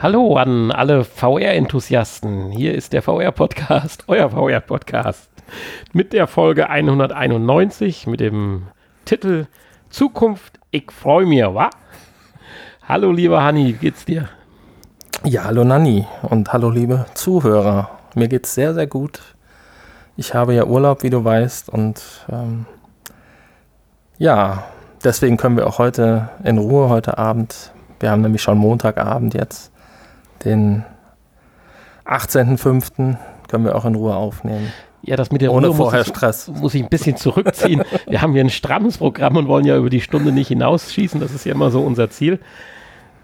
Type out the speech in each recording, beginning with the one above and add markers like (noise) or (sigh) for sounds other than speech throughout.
Hallo an alle VR-Enthusiasten. Hier ist der VR-Podcast, (laughs) euer VR-Podcast. Mit der Folge 191 mit dem Titel Zukunft, ich freue mich, wa? Hallo, lieber Hanni, wie geht's dir? Ja, hallo Nanni und hallo, liebe Zuhörer. Mir geht's sehr, sehr gut. Ich habe ja Urlaub, wie du weißt, und ähm, ja, deswegen können wir auch heute in Ruhe, heute Abend, wir haben nämlich schon Montagabend jetzt, den 18.05., können wir auch in Ruhe aufnehmen. Ja, das mit der Ohne Ruhe vorher muss, ich- Stress. muss ich ein bisschen zurückziehen. (laughs) wir haben hier ein strammes Programm und wollen ja über die Stunde nicht hinausschießen. Das ist ja immer so unser Ziel.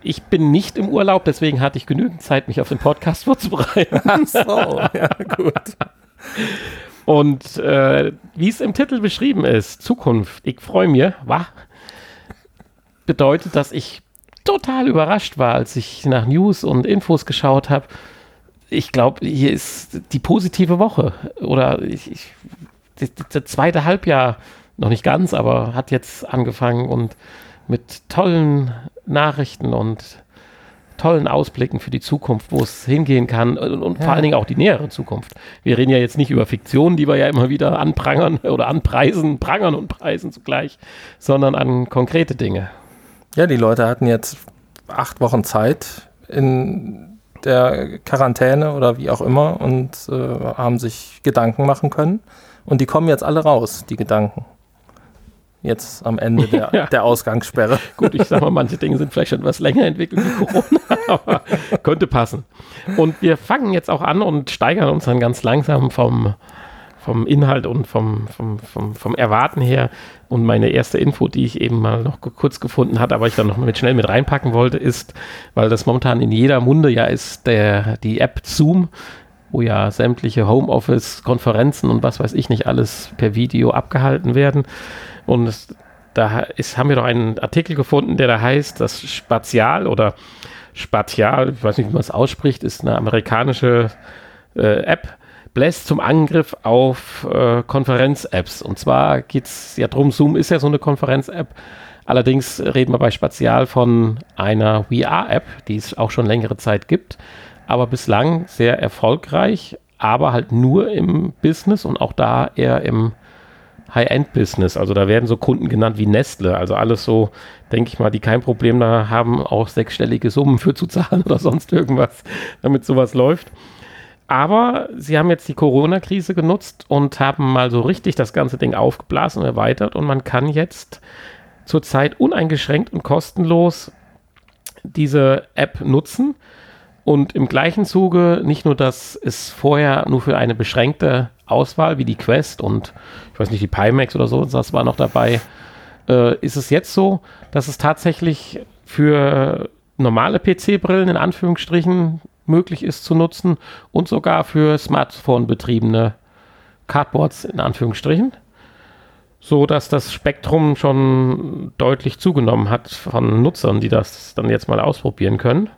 Ich bin nicht im Urlaub, deswegen hatte ich genügend Zeit, mich auf den Podcast (laughs) vorzubereiten. Ach so, ja, gut. Und äh, wie es im Titel beschrieben ist, Zukunft, ich freue mich, wa? Bedeutet, dass ich total überrascht war, als ich nach News und Infos geschaut habe. Ich glaube, hier ist die positive Woche. Oder ich, ich, das, zweite Halbjahr, noch nicht ganz, aber hat jetzt angefangen und mit tollen Nachrichten und tollen Ausblicken für die Zukunft, wo es hingehen kann und, und vor Ja. allen Dingen auch die nähere Zukunft. Wir reden ja jetzt nicht über Fiktionen, die wir ja immer wieder anprangern oder anpreisen, prangern und preisen zugleich, sondern an konkrete Dinge. Ja, die Leute hatten jetzt acht Wochen Zeit in der Quarantäne oder wie auch immer und äh, haben sich Gedanken machen können. Und die kommen jetzt alle raus, die Gedanken. Jetzt am Ende der, (laughs) Ja. der Ausgangssperre. (laughs) Gut, ich sag mal, manche Dinge sind vielleicht schon etwas länger entwickelt wie Corona, (laughs) aber könnte passen. Und wir fangen jetzt auch an und steigern uns dann ganz langsam vom, vom Inhalt und vom, vom, vom, vom Erwarten her. Und meine erste Info, die ich eben mal noch kurz gefunden hatte, aber ich dann noch mit schnell mit reinpacken wollte, ist, weil das momentan in jeder Munde ja ist, der, die App Zoom, wo ja sämtliche Homeoffice-Konferenzen und was weiß ich nicht alles per Video abgehalten werden. Und da ist, haben wir doch einen Artikel gefunden, der da heißt, das Spatial oder Spatial, ich weiß nicht, wie man es ausspricht, ist eine amerikanische äh, App, bläst zum Angriff auf äh, Konferenz-Apps. Und zwar geht es ja drum, Zoom ist ja so eine Konferenz-App. Allerdings reden wir bei Spatial von einer VR-App, die es auch schon längere Zeit gibt, aber bislang sehr erfolgreich, aber halt nur im Business und auch da eher im High-End-Business. Also da werden so Kunden genannt wie Nestle. Also alles so, denke ich mal, die kein Problem da haben, auch sechsstellige Summen für zu zahlen (laughs) oder sonst irgendwas, damit sowas läuft. Aber sie haben jetzt die Corona-Krise genutzt und haben mal so richtig das ganze Ding aufgeblasen und erweitert. Und man kann jetzt zurzeit uneingeschränkt und kostenlos diese App nutzen. Und im gleichen Zuge nicht nur, dass es vorher nur für eine beschränkte Auswahl wie die Quest und ich weiß nicht, die Pimax oder so, das war noch dabei, äh, ist es jetzt so, dass es tatsächlich für normale PC-Brillen in Anführungsstrichen möglich ist zu nutzen und sogar für Smartphone-betriebene Cardboards in Anführungsstrichen, so dass das Spektrum schon deutlich zugenommen hat von Nutzern, die das dann jetzt mal ausprobieren können.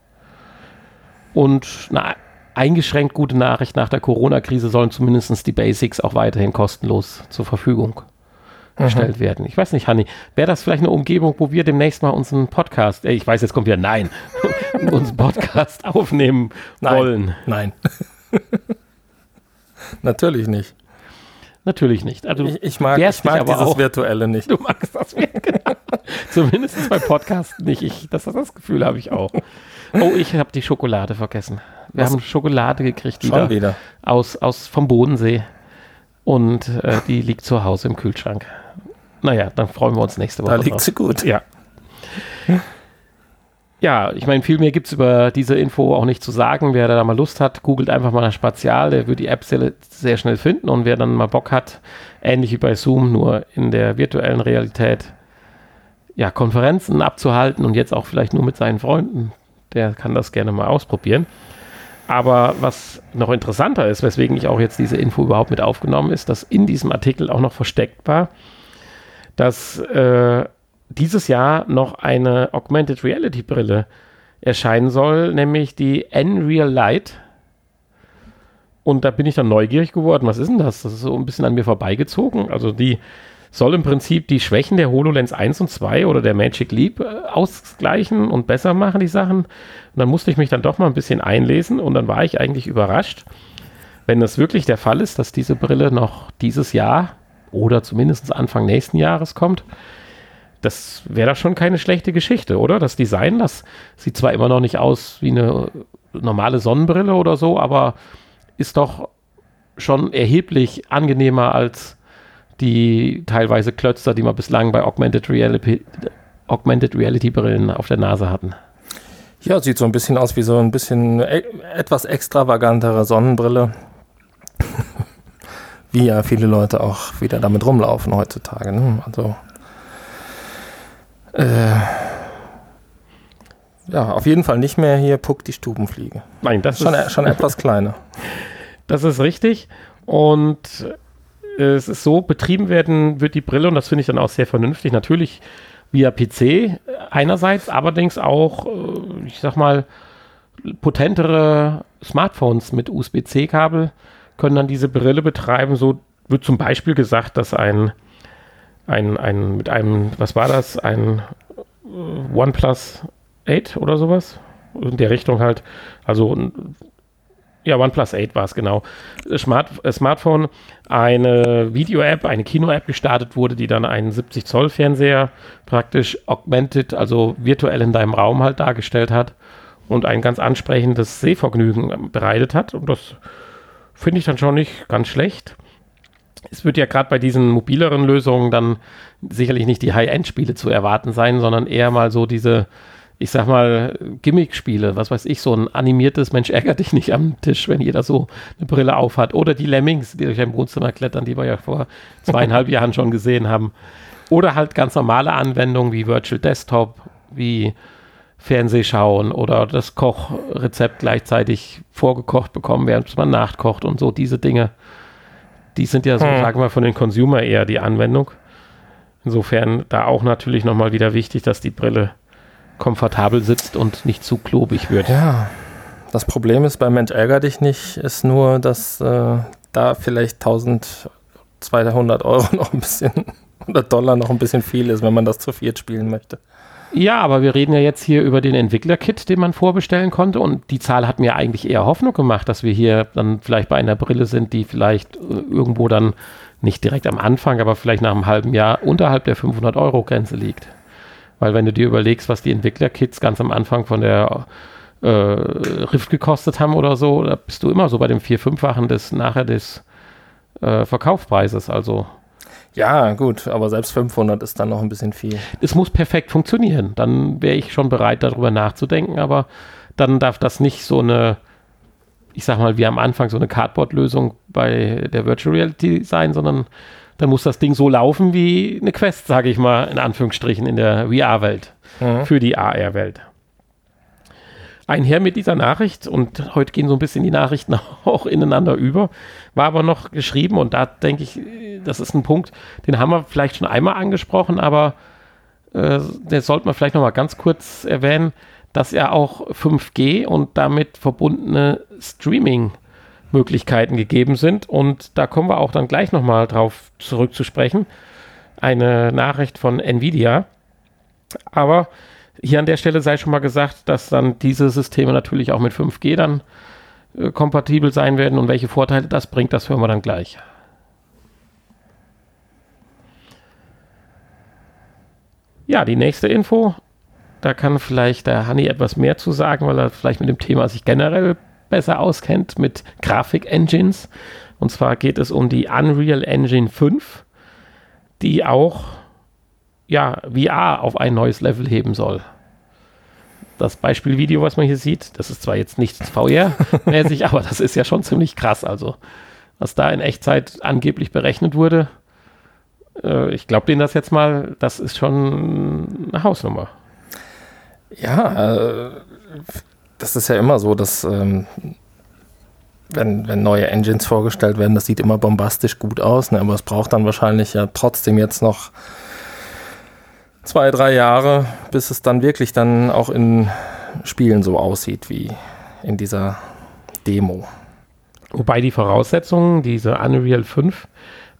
Und eine eingeschränkt gute Nachricht nach der Corona-Krise sollen zumindest die Basics auch weiterhin kostenlos zur Verfügung gestellt werden. Ich weiß nicht, Hanni, wäre das vielleicht eine Umgebung, wo wir demnächst mal unseren Podcast, äh, ich weiß, jetzt kommt wieder Nein, unseren Podcast aufnehmen Nein. wollen? Nein. (laughs) Natürlich nicht. Natürlich nicht. Also, Ich, ich mag, ich mag dieses auch. Virtuelle nicht. Du magst das genau. (laughs) Zumindest bei Podcasts nicht. Ich, das, das Gefühl habe ich auch. Oh, ich habe die Schokolade vergessen. Wir Was? haben Schokolade gekriegt Schon wieder, wieder. aus, aus vom Bodensee und äh, die liegt zu Hause im Kühlschrank. Naja, dann freuen wir uns nächste Woche. Da liegt drauf. sie gut. Ja. Ja, ich meine, viel mehr gibt es über diese Info auch nicht zu sagen. Wer da mal Lust hat, googelt einfach mal nach Spatial, der wird die App sehr, sehr schnell finden. Und wer dann mal Bock hat, ähnlich wie bei Zoom, nur in der virtuellen Realität, ja, Konferenzen abzuhalten und jetzt auch vielleicht nur mit seinen Freunden, der kann das gerne mal ausprobieren. Aber was noch interessanter ist, weswegen ich auch jetzt diese Info überhaupt mit aufgenommen ist, dass in diesem Artikel auch noch versteckt war, dass äh, dieses Jahr noch eine Augmented Reality Brille erscheinen soll, nämlich die Nreal Light. Und da bin ich dann neugierig geworden. Was ist denn das? Das ist so ein bisschen an mir vorbeigezogen. Also die soll im Prinzip die Schwächen der HoloLens 1 und 2 oder der Magic Leap äh, ausgleichen und besser machen, die Sachen. Und dann musste ich mich dann doch mal ein bisschen einlesen und dann war ich eigentlich überrascht, wenn das wirklich der Fall ist, dass diese Brille noch dieses Jahr oder zumindest Anfang nächsten Jahres kommt. Das wäre doch schon keine schlechte Geschichte, oder? Das Design, das sieht zwar immer noch nicht aus wie eine normale Sonnenbrille oder so, aber ist doch schon erheblich angenehmer als die teilweise Klötzer, die wir bislang bei Augmented Reality, Augmented Reality Brillen auf der Nase hatten. Ja, sieht so ein bisschen aus wie so ein bisschen e etwas extravagantere Sonnenbrille. (laughs) wie ja viele Leute auch wieder damit rumlaufen heutzutage. Ne? Also äh, ja, auf jeden Fall nicht mehr hier Puck die Stubenfliege. Nein, das schon, ist schon etwas kleiner. (laughs) Das ist richtig. Und es ist so, betrieben werden wird die Brille, und das finde ich dann auch sehr vernünftig, natürlich via PC einerseits, allerdings auch, äh, ich sag mal, potentere Smartphones mit USB-C-Kabel können dann diese Brille betreiben. So wird zum Beispiel gesagt, dass ein, ein, ein mit einem, was war das, ein äh, OnePlus 8 oder sowas, in der Richtung halt, also ja, OnePlus 8 war es genau. Smart, äh, Smartphone, eine Video-App, eine Kino-App gestartet wurde, die dann einen 70-Zoll-Fernseher praktisch augmented, also virtuell in deinem Raum halt dargestellt hat und ein ganz ansprechendes Sehvergnügen bereitet hat. Und das finde ich dann schon nicht ganz schlecht. Es wird ja gerade bei diesen mobileren Lösungen dann sicherlich nicht die High-End-Spiele zu erwarten sein, sondern eher mal so diese ich sag mal, Gimmick-Spiele, was weiß ich, so ein animiertes Mensch ärgert dich nicht am Tisch, wenn jeder so eine Brille aufhat. Oder die Lemmings, die durch ein Wohnzimmer klettern, die wir ja vor zweieinhalb (laughs) Jahren schon gesehen haben. Oder halt ganz normale Anwendungen wie Virtual Desktop, wie Fernsehschauen oder das Kochrezept gleichzeitig vorgekocht bekommen, während man nachkocht und so diese Dinge. Die sind ja so, hm. sagen wir, von den Consumer eher die Anwendung. Insofern da auch natürlich nochmal wieder wichtig, dass die Brille komfortabel sitzt und nicht zu klobig wird. Ja, das Problem ist bei Mensch ärger dich nicht, ist nur, dass äh, da vielleicht 1200 Euro (laughs) noch ein bisschen oder Dollar noch ein bisschen viel ist, wenn man das zu viert spielen möchte. Ja, aber wir reden ja jetzt hier über den Entwickler-Kit, den man vorbestellen konnte und die Zahl hat mir eigentlich eher Hoffnung gemacht, dass wir hier dann vielleicht bei einer Brille sind, die vielleicht äh, irgendwo dann nicht direkt am Anfang, aber vielleicht nach einem halben Jahr unterhalb der 500 Euro Grenze liegt. Weil wenn du dir überlegst, was die Entwickler-Kits ganz am Anfang von der äh, Rift gekostet haben oder so, da bist du immer so bei dem vier-, fünffachen des nachher des äh, Verkaufspreises. Also ja, gut, aber selbst 500 ist dann noch ein bisschen viel. Es muss perfekt funktionieren. Dann wäre ich schon bereit, darüber nachzudenken, aber dann darf das nicht so eine, ich sag mal, wie am Anfang so eine Cardboard-Lösung bei der Virtual Reality sein, sondern dann muss das Ding so laufen wie eine Quest, sage ich mal, in Anführungsstrichen, in der VR-Welt, mhm. für die AR-Welt. Einher mit dieser Nachricht, und heute gehen so ein bisschen die Nachrichten (laughs) auch ineinander über, war aber noch geschrieben, und da denke ich, das ist ein Punkt, den haben wir vielleicht schon einmal angesprochen, aber äh, den sollte man vielleicht noch mal ganz kurz erwähnen, dass ja auch 5G und damit verbundene Streaming- Möglichkeiten gegeben sind. Und da kommen wir auch dann gleich nochmal drauf zurückzusprechen. Eine Nachricht von Nvidia. Aber hier an der Stelle sei schon mal gesagt, dass dann diese Systeme natürlich auch mit 5G dann äh, kompatibel sein werden und welche Vorteile das bringt, das hören wir dann gleich. Ja, die nächste Info, da kann vielleicht der Hanni etwas mehr zu sagen, weil er vielleicht mit dem Thema sich generell besser auskennt mit Grafik-Engines. Und zwar geht es um die Unreal Engine 5, die auch ja, VR auf ein neues Level heben soll. Das Beispielvideo, was man hier sieht, das ist zwar jetzt nicht VR-mäßig, (laughs) aber das ist ja schon ziemlich krass. Also, was da in Echtzeit angeblich berechnet wurde, äh, ich glaube denen das jetzt mal, das ist schon eine Hausnummer. Ja, äh, das ist ja immer so, dass ähm, wenn, wenn neue Engines vorgestellt werden, das sieht immer bombastisch gut aus, ne? aber es braucht dann wahrscheinlich ja trotzdem jetzt noch zwei, drei Jahre, bis es dann wirklich dann auch in Spielen so aussieht wie in dieser Demo. Wobei die Voraussetzungen, diese Unreal 5,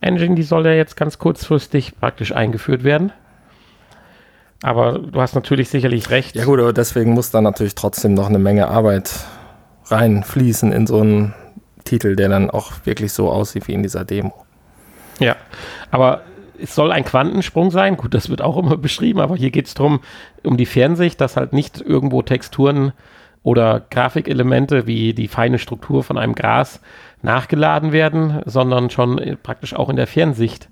Engine, die soll ja jetzt ganz kurzfristig praktisch eingeführt werden. Aber du hast natürlich sicherlich recht. Ja gut, aber deswegen muss da natürlich trotzdem noch eine Menge Arbeit reinfließen in so einen Titel, der dann auch wirklich so aussieht wie in dieser Demo. Ja, aber es soll ein Quantensprung sein. Gut, das wird auch immer beschrieben, aber hier geht es darum, um die Fernsicht, dass halt nicht irgendwo Texturen oder Grafikelemente wie die feine Struktur von einem Gras nachgeladen werden, sondern schon praktisch auch in der Fernsicht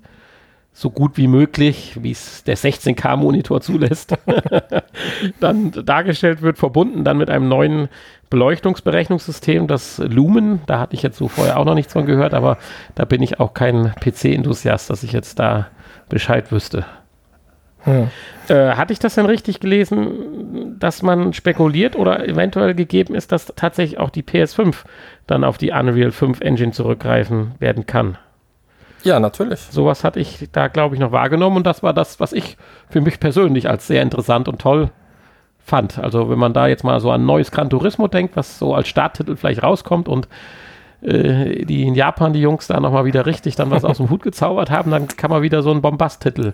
so gut wie möglich, wie es der 16K-Monitor zulässt, (laughs) dann dargestellt wird, verbunden dann mit einem neuen Beleuchtungsberechnungssystem, das Lumen. Da hatte ich jetzt so vorher auch noch nichts von gehört, aber da bin ich auch kein PC-Enthusiast, dass ich jetzt da Bescheid wüsste. Hm. Äh, hatte ich das denn richtig gelesen, dass man spekuliert oder eventuell gegeben ist, dass tatsächlich auch die PS5 dann auf die Unreal 5 Engine zurückgreifen werden kann? Ja, natürlich. Sowas hatte ich da, glaube ich, noch wahrgenommen und das war das, was ich für mich persönlich als sehr interessant und toll fand. Also wenn man da jetzt mal so an neues Gran Turismo denkt, was so als Starttitel vielleicht rauskommt und äh, die in Japan die Jungs da nochmal wieder richtig dann was aus dem Hut gezaubert haben, dann kann man wieder so einen Bombast-Titel,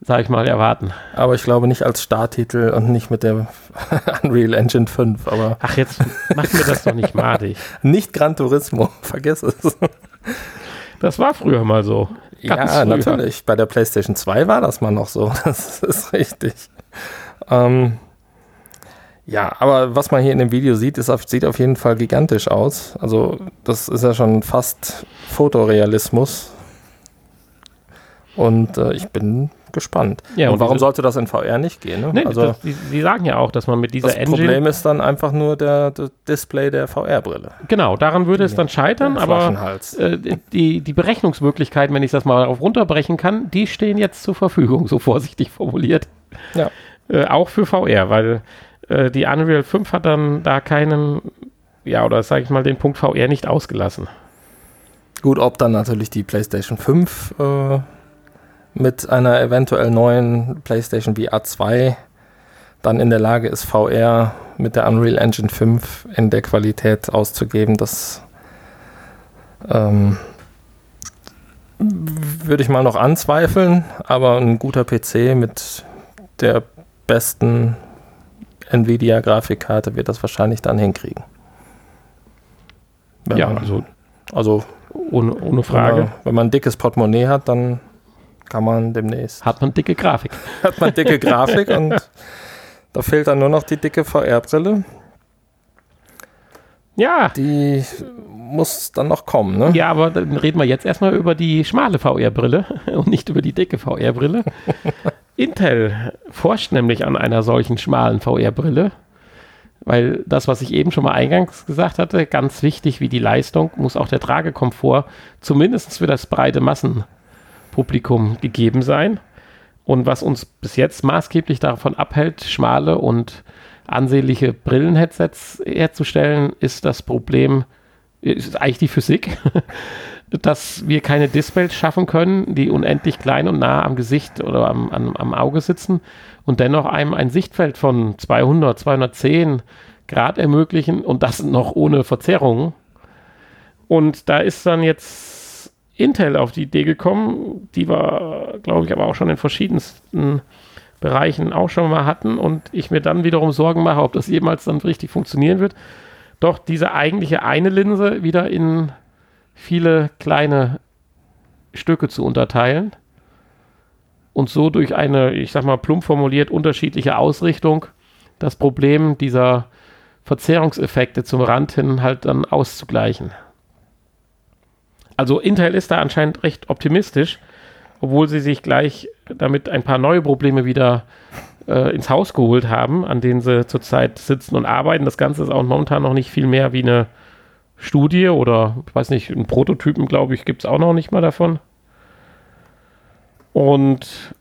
sag ich mal, erwarten. Aber ich glaube nicht als Starttitel und nicht mit der (laughs) Unreal Engine 5, aber. Ach, jetzt machen wir das doch nicht madig. nicht Gran Turismo, (laughs) vergiss es. Das war früher mal so. Ganz ja, früher. natürlich. Bei der PlayStation 2 war das mal noch so. (laughs) Das ist richtig. Ähm, ja, aber was man hier in dem Video sieht, ist, sieht auf jeden Fall gigantisch aus. Also, das ist ja schon fast Fotorealismus. Und äh, ich bin gespannt. Ja, und, und warum sollte das in VR nicht gehen? Ne? Nee, also, das, die, die, sagen ja auch, dass man mit dieser das Engine. Das Problem ist dann einfach nur der, der Display der VR-Brille. Genau, daran würde es dann scheitern, aber äh, die, die Berechnungsmöglichkeiten, wenn ich das mal darauf runterbrechen kann, die stehen jetzt zur Verfügung, so vorsichtig formuliert. Ja. Äh, auch für VR, weil äh, die Unreal 5 hat dann da keinen, ja, oder sage ich mal, den Punkt VR nicht ausgelassen. Gut, ob dann natürlich die PlayStation 5 äh, mit einer eventuell neuen PlayStation VR 2 dann in der Lage ist, VR mit der Unreal Engine 5 in der Qualität auszugeben, das ähm, würde ich mal noch anzweifeln, aber ein guter PC mit der besten Nvidia-Grafikkarte wird das wahrscheinlich dann hinkriegen. Wenn ja, man, also, also ohne, ohne Frage. Wenn man, wenn man ein dickes Portemonnaie hat, dann kann man demnächst. Hat man dicke Grafik. (laughs) Hat man dicke Grafik und da fehlt dann nur noch die dicke VR-Brille. Ja. Die muss dann noch kommen, ne? Ja, aber dann reden wir jetzt erstmal über die schmale VR-Brille (laughs) und nicht über die dicke VR-Brille. (laughs) Intel forscht nämlich an einer solchen schmalen VR-Brille, weil das, was ich eben schon mal eingangs gesagt hatte, ganz wichtig wie die Leistung, muss auch der Tragekomfort zumindest für das breite Massen Publikum gegeben sein. Und was uns bis jetzt maßgeblich davon abhält, schmale und ansehnliche Brillenheadsets herzustellen, ist das Problem, ist eigentlich die Physik, (laughs) dass wir keine Displays schaffen können, die unendlich klein und nah am Gesicht oder am, am, am Auge sitzen und dennoch einem ein Sichtfeld von 200, 210 Grad ermöglichen und das noch ohne Verzerrungen. Und da ist dann jetzt Intel auf die Idee gekommen, die wir, glaube ich, aber auch schon in verschiedensten Bereichen auch schon mal hatten und ich mir dann wiederum Sorgen mache, ob das jemals dann richtig funktionieren wird, doch diese eigentliche eine Linse wieder in viele kleine Stücke zu unterteilen und so durch eine, ich sag mal plump formuliert, unterschiedliche Ausrichtung das Problem dieser Verzerrungseffekte zum Rand hin halt dann auszugleichen. Also Intel ist da anscheinend recht optimistisch, obwohl sie sich gleich damit ein paar neue Probleme wieder äh, ins Haus geholt haben, an denen sie zurzeit sitzen und arbeiten. Das Ganze ist auch momentan noch nicht viel mehr wie eine Studie oder, ich weiß nicht, einen Prototypen, glaube ich, gibt es auch noch nicht mal davon. Und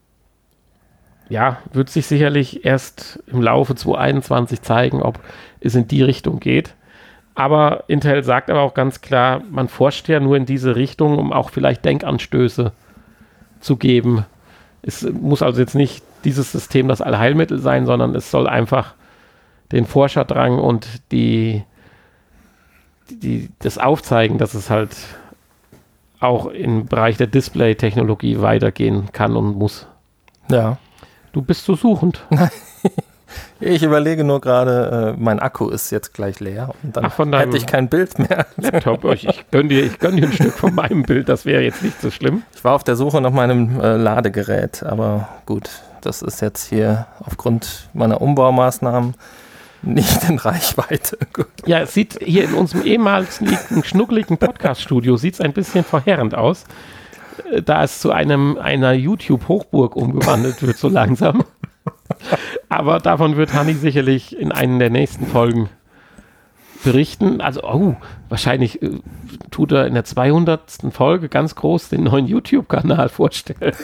ja, wird sich sicherlich erst im Laufe 2021 zeigen, ob es in die Richtung geht. Aber Intel sagt aber auch ganz klar, man forscht ja nur in diese Richtung, um auch vielleicht Denkanstöße zu geben. Es muss also jetzt nicht dieses System das Allheilmittel sein, sondern es soll einfach den Forscherdrang und die, die, das Aufzeigen, dass es halt auch im Bereich der Display-Technologie weitergehen kann und muss. Ja. Du bist so suchend. (laughs) Ich überlege nur gerade, äh, mein Akku ist jetzt gleich leer und dann Ach, hätte ich kein Bild mehr. Laptop. Ich, ich gönn dir, ich gönn dir ein Stück von meinem Bild, das wäre jetzt nicht so schlimm. Ich war auf der Suche nach meinem äh, Ladegerät, aber gut, das ist jetzt hier aufgrund meiner Umbaumaßnahmen nicht in Reichweite. Gut. Ja, es sieht hier in unserem ehemals schnuckeligen Podcast-Studio sieht es ein bisschen verheerend aus, äh, da es zu einem einer YouTube-Hochburg umgewandelt wird, so langsam. Aber davon wird Hanni sicherlich in einer der nächsten Folgen berichten. Also, oh, wahrscheinlich äh, tut er in der 200. Folge ganz groß den neuen YouTube-Kanal vorstellen.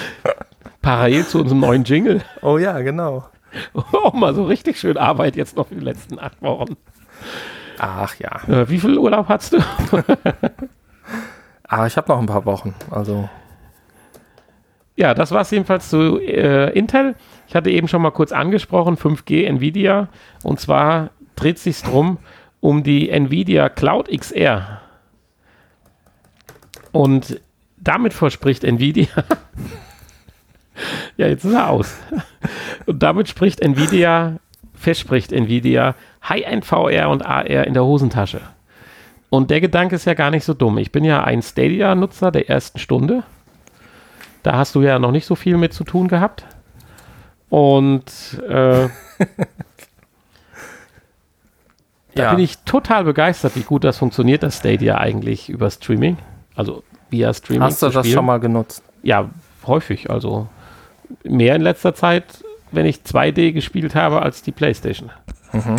(laughs) Parallel zu unserem neuen Jingle. Oh ja, genau. (laughs) Oh, mal so richtig schön Arbeit jetzt noch für die letzten acht Wochen. Ach ja. Äh, wie viel Urlaub hast du? (laughs) Ah, ich habe noch ein paar Wochen. Also, Ja, das war es jedenfalls zu äh, Intel. Ich hatte eben schon mal kurz angesprochen, 5G Nvidia. Und zwar dreht sich drum um die Nvidia Cloud XR. Und damit verspricht Nvidia. (laughs) ja, jetzt ist er aus. Und damit spricht Nvidia, verspricht Nvidia High-End VR und AR in der Hosentasche. Und der Gedanke ist ja gar nicht so dumm. Ich bin ja ein Stadia-Nutzer der ersten Stunde. Da hast du ja noch nicht so viel mit zu tun gehabt. Und äh, (laughs) da Ja. bin ich total begeistert, wie gut das funktioniert, das Stadia eigentlich über Streaming. Also via Streaming. hast du das schon mal genutzt? Ja, häufig. Also mehr in letzter Zeit, wenn ich 2D gespielt habe, als die Playstation. Mhm.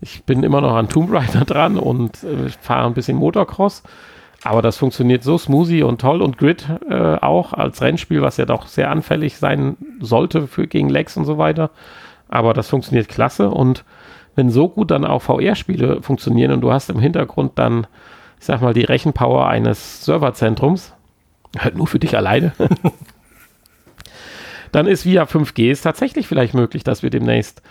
Ich bin immer noch an Tomb Raider (laughs) dran und äh, fahre ein bisschen Motocross. Aber das funktioniert so smoothie und toll und Grid äh, auch als Rennspiel, was ja doch sehr anfällig sein sollte für gegen Lags und so weiter. Aber das funktioniert klasse und wenn so gut dann auch VR-Spiele funktionieren und du hast im Hintergrund dann, ich sag mal, die Rechenpower eines Serverzentrums, halt nur für dich alleine, (laughs) dann ist via 5G es tatsächlich vielleicht möglich, dass wir demnächst,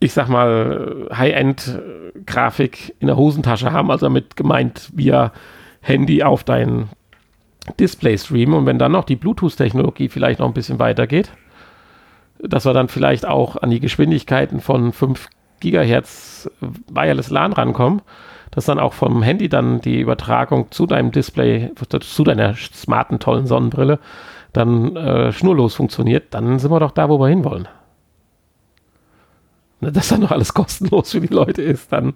ich sag mal, High-End-Grafik in der Hosentasche haben, also damit gemeint via Handy auf dein Display streamen. Und wenn dann noch die Bluetooth-Technologie vielleicht noch ein bisschen weitergeht, dass wir dann vielleicht auch an die Geschwindigkeiten von 5 Gigahertz Wireless LAN rankommen, dass dann auch vom Handy dann die Übertragung zu deinem Display, zu deiner smarten, tollen Sonnenbrille dann äh, schnurlos funktioniert, dann sind wir doch da, wo wir hinwollen. Ne, Dass dann noch alles kostenlos für die Leute ist, dann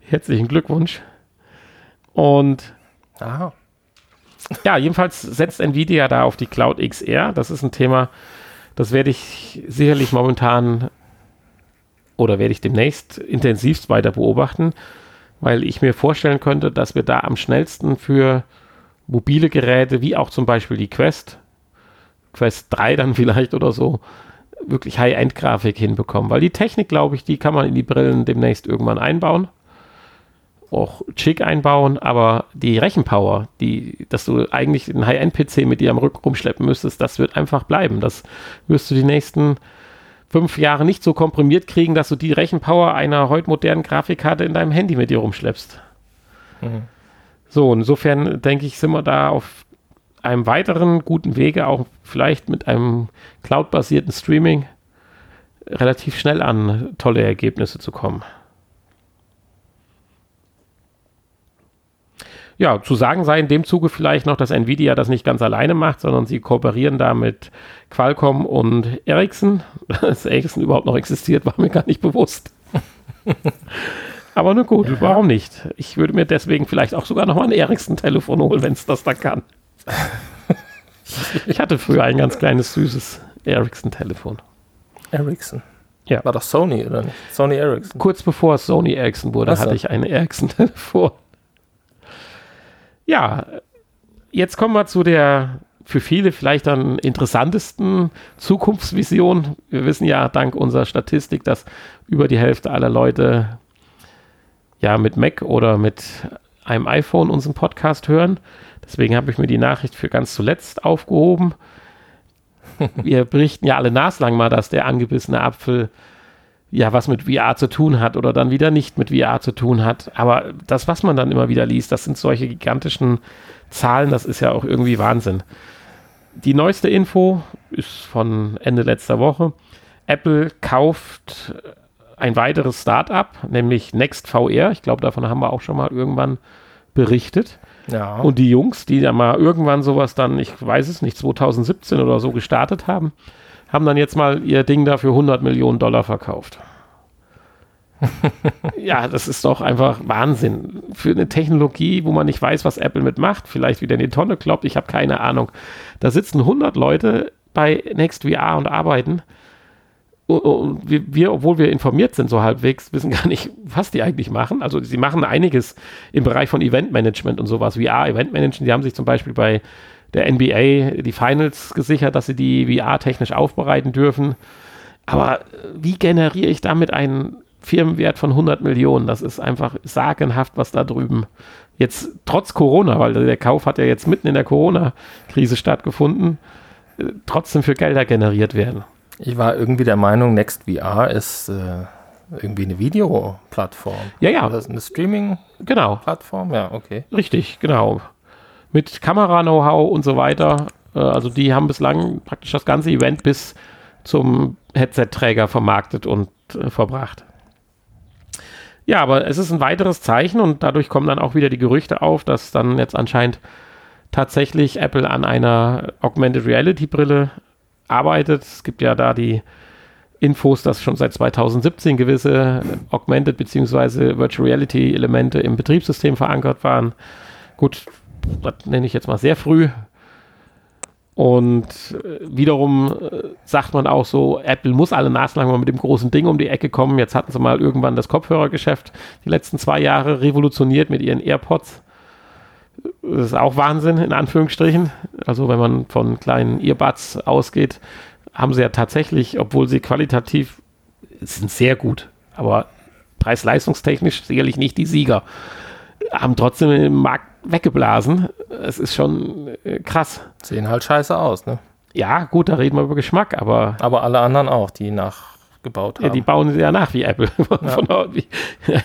herzlichen Glückwunsch. Und Aha. ja, jedenfalls setzt Nvidia da auf die Cloud XR. Das ist ein Thema, das werde ich sicherlich momentan oder werde ich demnächst intensivst weiter beobachten, weil ich mir vorstellen könnte, dass wir da am schnellsten für mobile Geräte, wie auch zum Beispiel die Quest, Quest 3 dann (laughs) vielleicht oder so, wirklich High-End-Grafik hinbekommen. Weil die Technik, glaube ich, die kann man in die Brillen demnächst irgendwann einbauen. Auch schick einbauen, aber die Rechenpower, die, dass du eigentlich einen High-End-PC mit dir am Rücken rumschleppen müsstest, das wird einfach bleiben. Das wirst du die nächsten fünf Jahre nicht so komprimiert kriegen, dass du die Rechenpower einer heute modernen Grafikkarte in deinem Handy mit dir rumschleppst. Mhm. So, insofern denke ich, sind wir da auf einem weiteren guten Wege, auch vielleicht mit einem cloud-basierten Streaming relativ schnell an tolle Ergebnisse zu kommen. Ja, zu sagen sei in dem Zuge vielleicht noch, dass Nvidia das nicht ganz alleine macht, sondern sie kooperieren da mit Qualcomm und Ericsson. (laughs) Dass Ericsson überhaupt noch existiert, war mir gar nicht bewusst. (laughs) Aber na gut, warum nicht? Ich würde mir deswegen vielleicht auch sogar noch mal ein Ericsson-Telefon holen, wenn es das da kann. Ich hatte früher ein ganz kleines, süßes Ericsson-Telefon. Ericsson. Ja. War doch Sony, oder nicht? Sony Ericsson. Kurz bevor es Sony Ericsson wurde, so. hatte ich ein Ericsson-Telefon. Ja, jetzt kommen wir zu der für viele vielleicht dann interessantesten Zukunftsvision. Wir wissen ja dank unserer Statistik, dass über die Hälfte aller Leute ja mit Mac oder mit einem iPhone unseren Podcast hören. Deswegen habe ich mir die Nachricht für ganz zuletzt aufgehoben. (laughs) Wir berichten ja alle naslang mal, dass der angebissene Apfel ja, was mit VR zu tun hat oder dann wieder nicht mit VR zu tun hat. Aber das, was man dann immer wieder liest, das sind solche gigantischen Zahlen, das ist ja auch irgendwie Wahnsinn. Die neueste Info ist von Ende letzter Woche. Apple kauft ein weiteres Startup, nämlich NextVR. Ich glaube, davon haben wir auch schon mal irgendwann berichtet. Ja. Und die Jungs, die ja mal irgendwann sowas dann, ich weiß es nicht, 2017 oder so gestartet haben, haben dann jetzt mal ihr Ding da für 100 Millionen Dollar verkauft. (laughs) ja, das ist doch einfach Wahnsinn. Für eine Technologie, wo man nicht weiß, was Apple mitmacht, vielleicht wieder in die Tonne kloppt, ich habe keine Ahnung. Da sitzen 100 Leute bei NextVR und arbeiten. Und wir, wir, obwohl wir informiert sind, so halbwegs, wissen gar nicht, was die eigentlich machen. Also sie machen einiges im Bereich von Eventmanagement und sowas. VR, Eventmanagement, die haben sich zum Beispiel bei der NBA die Finals gesichert, dass sie die VR technisch aufbereiten dürfen. Aber wie generiere ich damit einen Firmenwert von 100 Millionen? Das ist einfach sagenhaft, was da drüben jetzt trotz Corona, weil der Kauf hat ja jetzt mitten in der Corona-Krise stattgefunden, äh, trotzdem für Gelder generiert werden. Ich war irgendwie der Meinung, NextVR ist äh, irgendwie eine Videoplattform. Ja, ja. Das ist eine Streaming-Plattform? Genau. Ja, okay. Richtig, genau. Mit Kamera-Know-how und so weiter. Äh, also die haben bislang praktisch das ganze Event bis zum Headset-Träger vermarktet und äh, verbracht. Ja, aber es ist ein weiteres Zeichen und dadurch kommen dann auch wieder die Gerüchte auf, dass dann jetzt anscheinend tatsächlich Apple an einer Augmented Reality Brille arbeitet. Es gibt ja da die Infos, dass schon seit 2017 gewisse Augmented bzw. Virtual Reality Elemente im Betriebssystem verankert waren. Gut, das nenne ich jetzt mal sehr früh. Und äh, wiederum äh, sagt man auch so, Apple muss alle Nase lang mal mit dem großen Ding um die Ecke kommen. Jetzt hatten sie mal irgendwann das Kopfhörergeschäft die letzten zwei Jahre revolutioniert mit ihren AirPods. Das ist auch Wahnsinn, in Anführungsstrichen. Also wenn man von kleinen Earbuds ausgeht, haben sie ja tatsächlich, obwohl sie qualitativ sind sehr gut, aber preis-leistungstechnisch sicherlich nicht die Sieger, haben trotzdem den Markt weggeblasen. Es ist schon äh, krass. Sehen halt scheiße aus, ne? Ja, gut, da reden wir über Geschmack, aber. Aber alle anderen auch, die nachgebaut haben. Ja, die bauen sie ja nach wie Apple. Ja.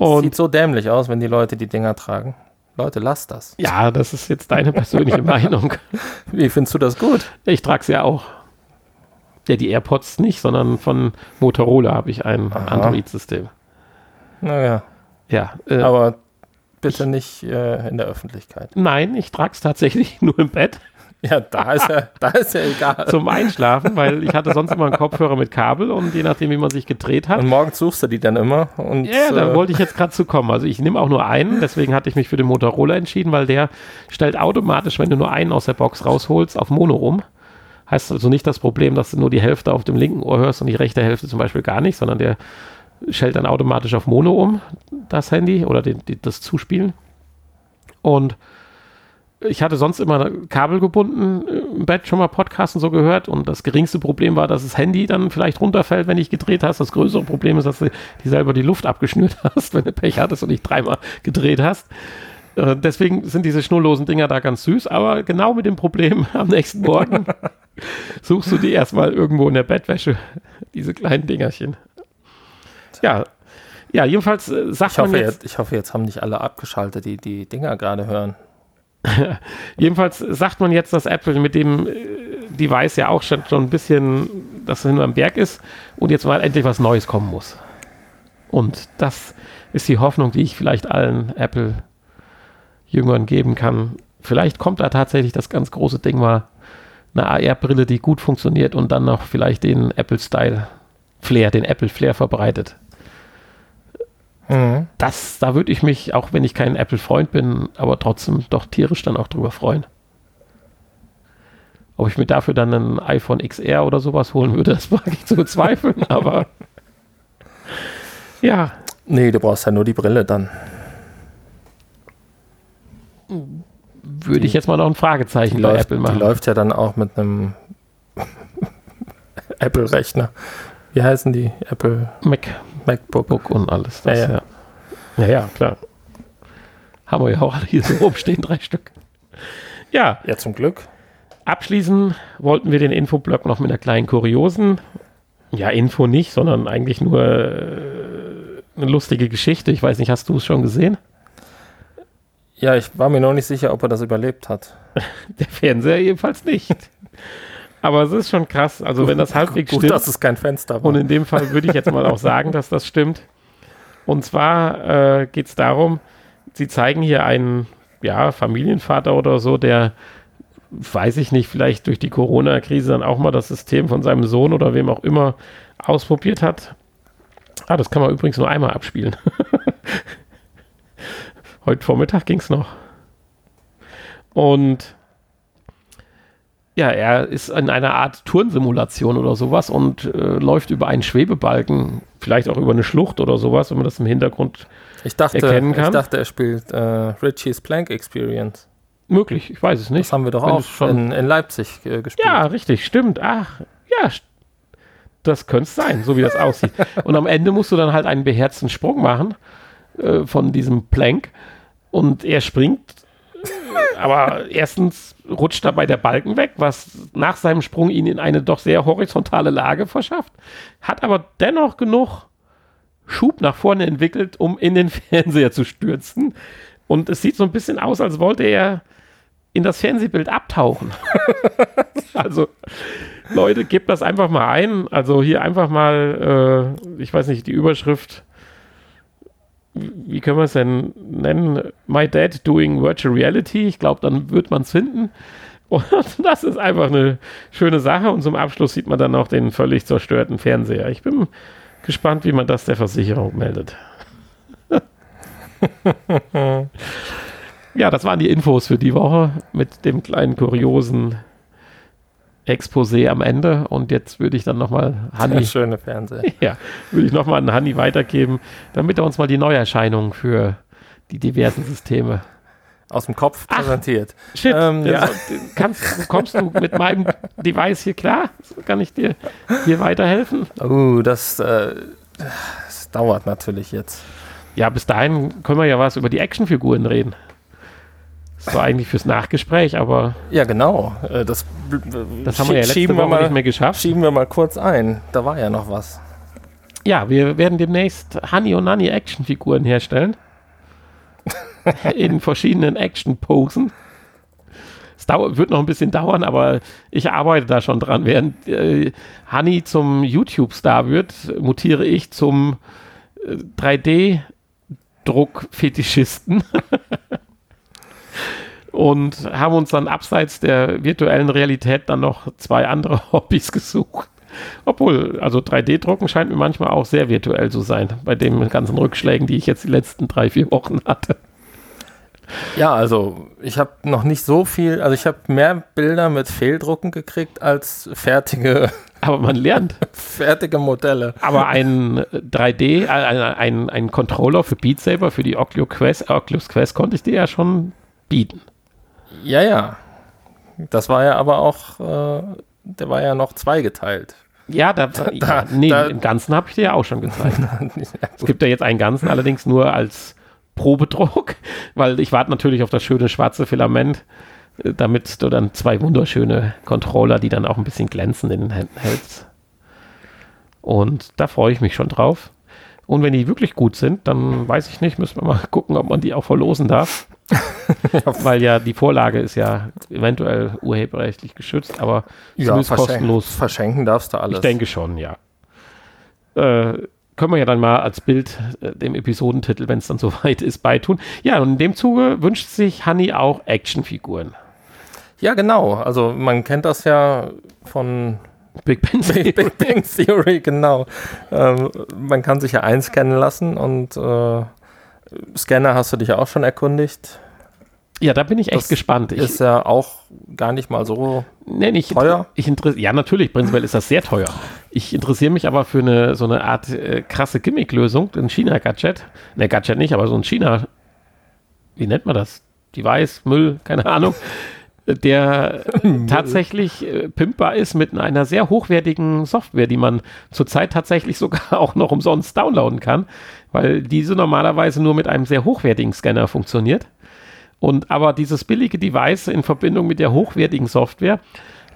(laughs) Sieht so dämlich aus, wenn die Leute die Dinger tragen. Leute, lasst das. Ja, das ist jetzt deine persönliche (laughs) Meinung. Wie findest du das gut? Ich trage es ja auch. Ja, die AirPods nicht, sondern von Motorola habe ich ein Android-System. Naja. Ja. Äh, Aber bitte nicht äh, in der Öffentlichkeit. Nein, ich trage es tatsächlich (laughs) nur im Bett. (laughs) Ja, da ist ja, da ist ja egal. Zum Einschlafen, weil ich hatte sonst immer einen Kopfhörer mit Kabel und je nachdem, wie man sich gedreht hat. Und morgens suchst du die dann immer. Und, ja, da äh, wollte ich jetzt gerade zu kommen. Also ich nehme auch nur einen, deswegen hatte ich mich für den Motorola entschieden, weil der stellt automatisch, wenn du nur einen aus der Box rausholst, auf Mono um. Heißt also nicht das Problem, dass du nur die Hälfte auf dem linken Ohr hörst und die rechte Hälfte zum Beispiel gar nicht, sondern der stellt dann automatisch auf Mono um, das Handy oder den, die, das Zuspielen. Und ich hatte sonst immer Kabel gebunden äh, im Bett schon mal Podcasts und so gehört und das geringste Problem war, dass das Handy dann vielleicht runterfällt, wenn ich gedreht hast. Das größere Problem ist, dass du dir selber die Luft abgeschnürt (laughs) hast, wenn du Pech hattest und nicht dreimal gedreht hast. Äh, deswegen sind diese schnurlosen Dinger da ganz süß, aber genau mit dem Problem (laughs) am nächsten Morgen (laughs) suchst du die erstmal irgendwo in der Bettwäsche, diese kleinen Dingerchen. Ja, ja, jedenfalls äh, sagt ich hoffe, man jetzt, jetzt, Ich hoffe, jetzt haben nicht alle abgeschaltet, die die Dinger gerade hören. (laughs) jedenfalls sagt man jetzt, dass Apple mit dem äh, Device ja auch schon, schon ein bisschen, dass er nur am Berg ist und jetzt mal endlich was Neues kommen muss. Und das ist die Hoffnung, die ich vielleicht allen Apple-Jüngern geben kann. Vielleicht kommt da tatsächlich das ganz große Ding mal, eine AR-Brille, die gut funktioniert und dann noch vielleicht den Apple-Style-Flair, den Apple-Flair verbreitet. Mhm. Das, da würde ich mich, auch wenn ich kein Apple-Freund bin, aber trotzdem doch tierisch dann auch drüber freuen. Ob ich mir dafür dann ein iPhone XR oder sowas holen würde, das mag ich zu bezweifeln, (laughs) aber ja. Nee, du brauchst ja nur die Brille dann. Würde ich jetzt mal noch ein Fragezeichen bei läuft, Apple machen. Die läuft ja dann auch mit einem (laughs) Apple-Rechner. Wie heißen die? Apple Mac. MacBook und alles. Das, ja, ja. ja, ja, klar. Haben wir ja auch alle hier so rumstehen, (laughs) drei Stück. Ja. Ja, zum Glück. Abschließen wollten wir den Infoblock noch mit einer kleinen Kuriosen Ja, Info nicht, sondern eigentlich nur äh, eine lustige Geschichte. Ich weiß nicht, hast du es schon gesehen? Ja, ich war mir noch nicht sicher, ob er das überlebt hat. (laughs) Der Fernseher jedenfalls nicht. Aber es ist schon krass. Also, wenn das halbwegs Gut, stimmt. dass es kein Fenster war. Und in dem Fall würde ich jetzt mal auch sagen, dass das stimmt. Und zwar äh, geht es darum, sie zeigen hier einen ja, Familienvater oder so, der, weiß ich nicht, vielleicht durch die Corona-Krise dann auch mal das System von seinem Sohn oder wem auch immer ausprobiert hat. Ah, das kann man übrigens nur einmal abspielen. (laughs) Heute Vormittag ging es noch. Und ja, er ist in einer Art Turnsimulation oder sowas und äh, läuft über einen Schwebebalken, vielleicht auch über eine Schlucht oder sowas, wenn man das im Hintergrund ich, dachte, erkennen kann. ich dachte, er spielt äh, Richie's Plank Experience. möglich. Ich weiß es nicht. Das haben wir doch Wenn auch schon- in, in Leipzig äh, gespielt. Ja, richtig, stimmt. Ach, ja, das könnte es sein, so wie das aussieht. Und am Ende musst du dann halt einen beherzten Sprung machen äh, von diesem Plank und er springt, äh, aber erstens rutscht dabei der Balken weg, was nach seinem Sprung ihn in eine doch sehr horizontale Lage verschafft, hat aber dennoch genug Schub nach vorne entwickelt, um in den (laughs) Fernseher zu stürzen. Und es sieht so ein bisschen aus, als wollte er in das Fernsehbild abtauchen. (laughs) also, Leute, gebt das einfach mal ein. Also hier einfach mal, äh, ich weiß nicht, die Überschrift, wie können wir es denn nennen? My Dad doing Virtual Reality. Ich glaube, dann wird man es finden. (laughs) Und das ist einfach eine schöne Sache. Und zum Abschluss sieht man dann noch den völlig zerstörten Fernseher. Ich bin gespannt, wie man das der Versicherung meldet. (laughs) ja, das waren die Infos für die Woche mit dem kleinen kuriosen Exposé am Ende. Und jetzt würde ich dann nochmal Hanni, schöne Fernseher. (laughs) ja, würde ich nochmal an Hanni weitergeben, damit er uns mal die Neuerscheinungen für die diversen Systeme. Aus dem Kopf Ach. präsentiert. Shit, Ähm, ja. kannst, kommst du mit meinem Device hier klar? Kann ich dir hier weiterhelfen? Uh, das, äh, das dauert natürlich jetzt. Ja, bis dahin können wir ja was über die Actionfiguren reden. Das war eigentlich fürs Nachgespräch, aber Ja, genau. Äh, das das haben wir ja letzte schieben, Woche wir mal, nicht mehr geschafft. schieben wir mal kurz ein. Da war ja noch was. Ja, wir werden demnächst Honey und Nanny Actionfiguren herstellen. (laughs) In verschiedenen Action-Posen. Es dauert, wird noch ein bisschen dauern, aber ich arbeite da schon dran. Während äh, Honey zum YouTube-Star wird, mutiere ich zum äh, 3D-Druck-Fetischisten. (laughs) Und haben uns dann abseits der virtuellen Realität dann noch zwei andere (laughs) Hobbys gesucht. Obwohl, also 3D-Drucken scheint mir manchmal auch sehr virtuell zu sein, bei den ganzen Rückschlägen, die ich jetzt die letzten drei, vier Wochen hatte. Ja, also ich habe noch nicht so viel, also ich habe mehr Bilder mit Fehldrucken gekriegt als fertige, (laughs) Aber man lernt. (laughs) fertige Modelle. Aber ein 3D, äh, ein, ein, ein Controller für Beat Saber, für die Oculus Quest, Oculus Quest konnte ich dir ja schon bieten. Ja, ja. Das war ja aber auch, äh, der war ja noch zweigeteilt. Ja, da, (laughs) ja, nee, da- im Ganzen habe ich dir ja auch schon gezeigt. (laughs) Es gibt ja jetzt einen ganzen, allerdings nur als Probedruck, (laughs) weil ich warte natürlich auf das schöne schwarze Filament, äh, damit du dann zwei wunderschöne Controller, die dann auch ein bisschen glänzen in den Händen hältst. Und da freue ich mich schon drauf. Und wenn die wirklich gut sind, dann weiß ich nicht, müssen wir mal gucken, ob man die auch verlosen darf. (laughs) Weil ja die Vorlage ist ja eventuell urheberrechtlich geschützt, aber zumindest verschenken, kostenlos verschenken darfst du alles. ich denke schon, ja. Äh, können wir ja dann mal als Bild äh, dem Episodentitel, wenn es dann (laughs) soweit ist, beitun. Ja, und in dem Zuge wünscht sich Honey auch Actionfiguren. Ja, genau. Also man kennt das ja von Big Ben (laughs) Big, Big Bang Theory, genau. Ähm, man kann sich ja einscannen lassen und äh, Scanner hast du dich ja auch schon erkundigt. Ja, da bin ich echt Das gespannt. Ich, Ist ja auch gar nicht mal so. nee, nicht, teuer? Ich ja, natürlich, prinzipiell ist das sehr teuer. Ich interessiere mich aber für eine so eine Art äh, krasse Gimmick-Lösung, ein China-Gadget. Ne, Gadget nicht, aber so ein China, wie nennt man das? Device, Müll, keine Ahnung. (laughs) der tatsächlich äh, pimpbar ist mit einer sehr hochwertigen Software, die man zurzeit tatsächlich sogar (laughs) auch noch umsonst downloaden kann, weil diese normalerweise nur mit einem sehr hochwertigen Scanner funktioniert. Und aber dieses billige Device in Verbindung mit der hochwertigen Software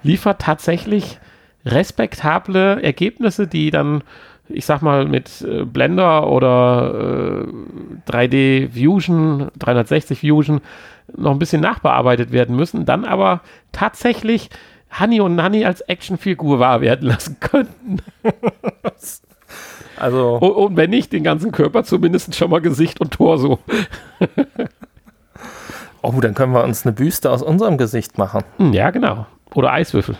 liefert tatsächlich respektable Ergebnisse, die dann, ich sag mal, mit äh, Blender oder äh, 3D Fusion, 360 Fusion noch ein bisschen nachbearbeitet werden müssen, dann aber tatsächlich Honey und Nanny als Actionfigur wahr werden lassen (laughs) könnten. (laughs) Also, Und, und wenn nicht, den ganzen Körper zumindest schon mal Gesicht und Torso. (laughs) oh, dann können wir uns eine Büste aus unserem Gesicht machen. Hm, Ja, genau. Oder Eiswürfel.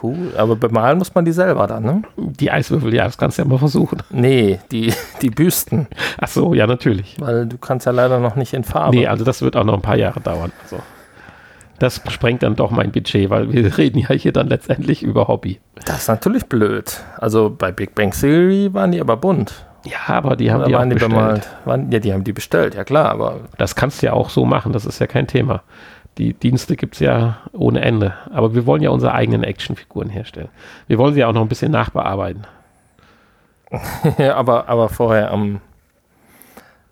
Cool, aber bemalen muss man die selber dann, ne? Die Eiswürfel, ja, das kannst du ja mal versuchen. Nee, die, die Büsten, Ach so, ja, natürlich. weil du kannst ja leider noch nicht in Farbe. Nee, also das wird auch noch ein paar Jahre dauern. Also, das sprengt dann doch mein Budget, weil wir (laughs) reden ja hier dann letztendlich über Hobby. Das ist natürlich blöd. Also bei Big Bang Theory waren die aber bunt. Ja, aber die haben Oder die auch waren die bestellt. bemalt? Waren, ja, die haben die bestellt, ja klar, aber Das kannst du ja auch so machen, das ist ja kein Thema. Die Dienste gibt es ja ohne Ende. Aber wir wollen ja unsere eigenen Actionfiguren herstellen. Wir wollen sie ja auch noch ein bisschen nachbearbeiten. (laughs) Ja, aber, aber vorher am,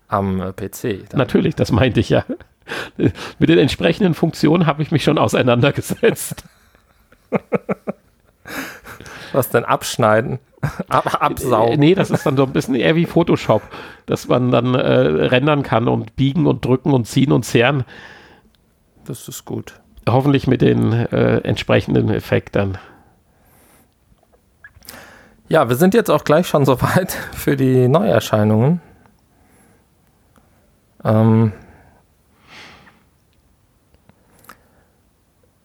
am PC. Dann. Natürlich, das meinte ich ja. (laughs) Mit den entsprechenden Funktionen habe ich mich schon auseinandergesetzt. (laughs) Was denn abschneiden? (laughs) Ab, absaugen? nee, das ist dann so ein bisschen eher wie Photoshop, dass man dann äh, rendern kann und biegen und drücken und ziehen und zehren. Das ist gut. Hoffentlich mit den äh, entsprechenden Effekten. Ja, wir sind jetzt auch gleich schon soweit für die Neuerscheinungen. Ähm,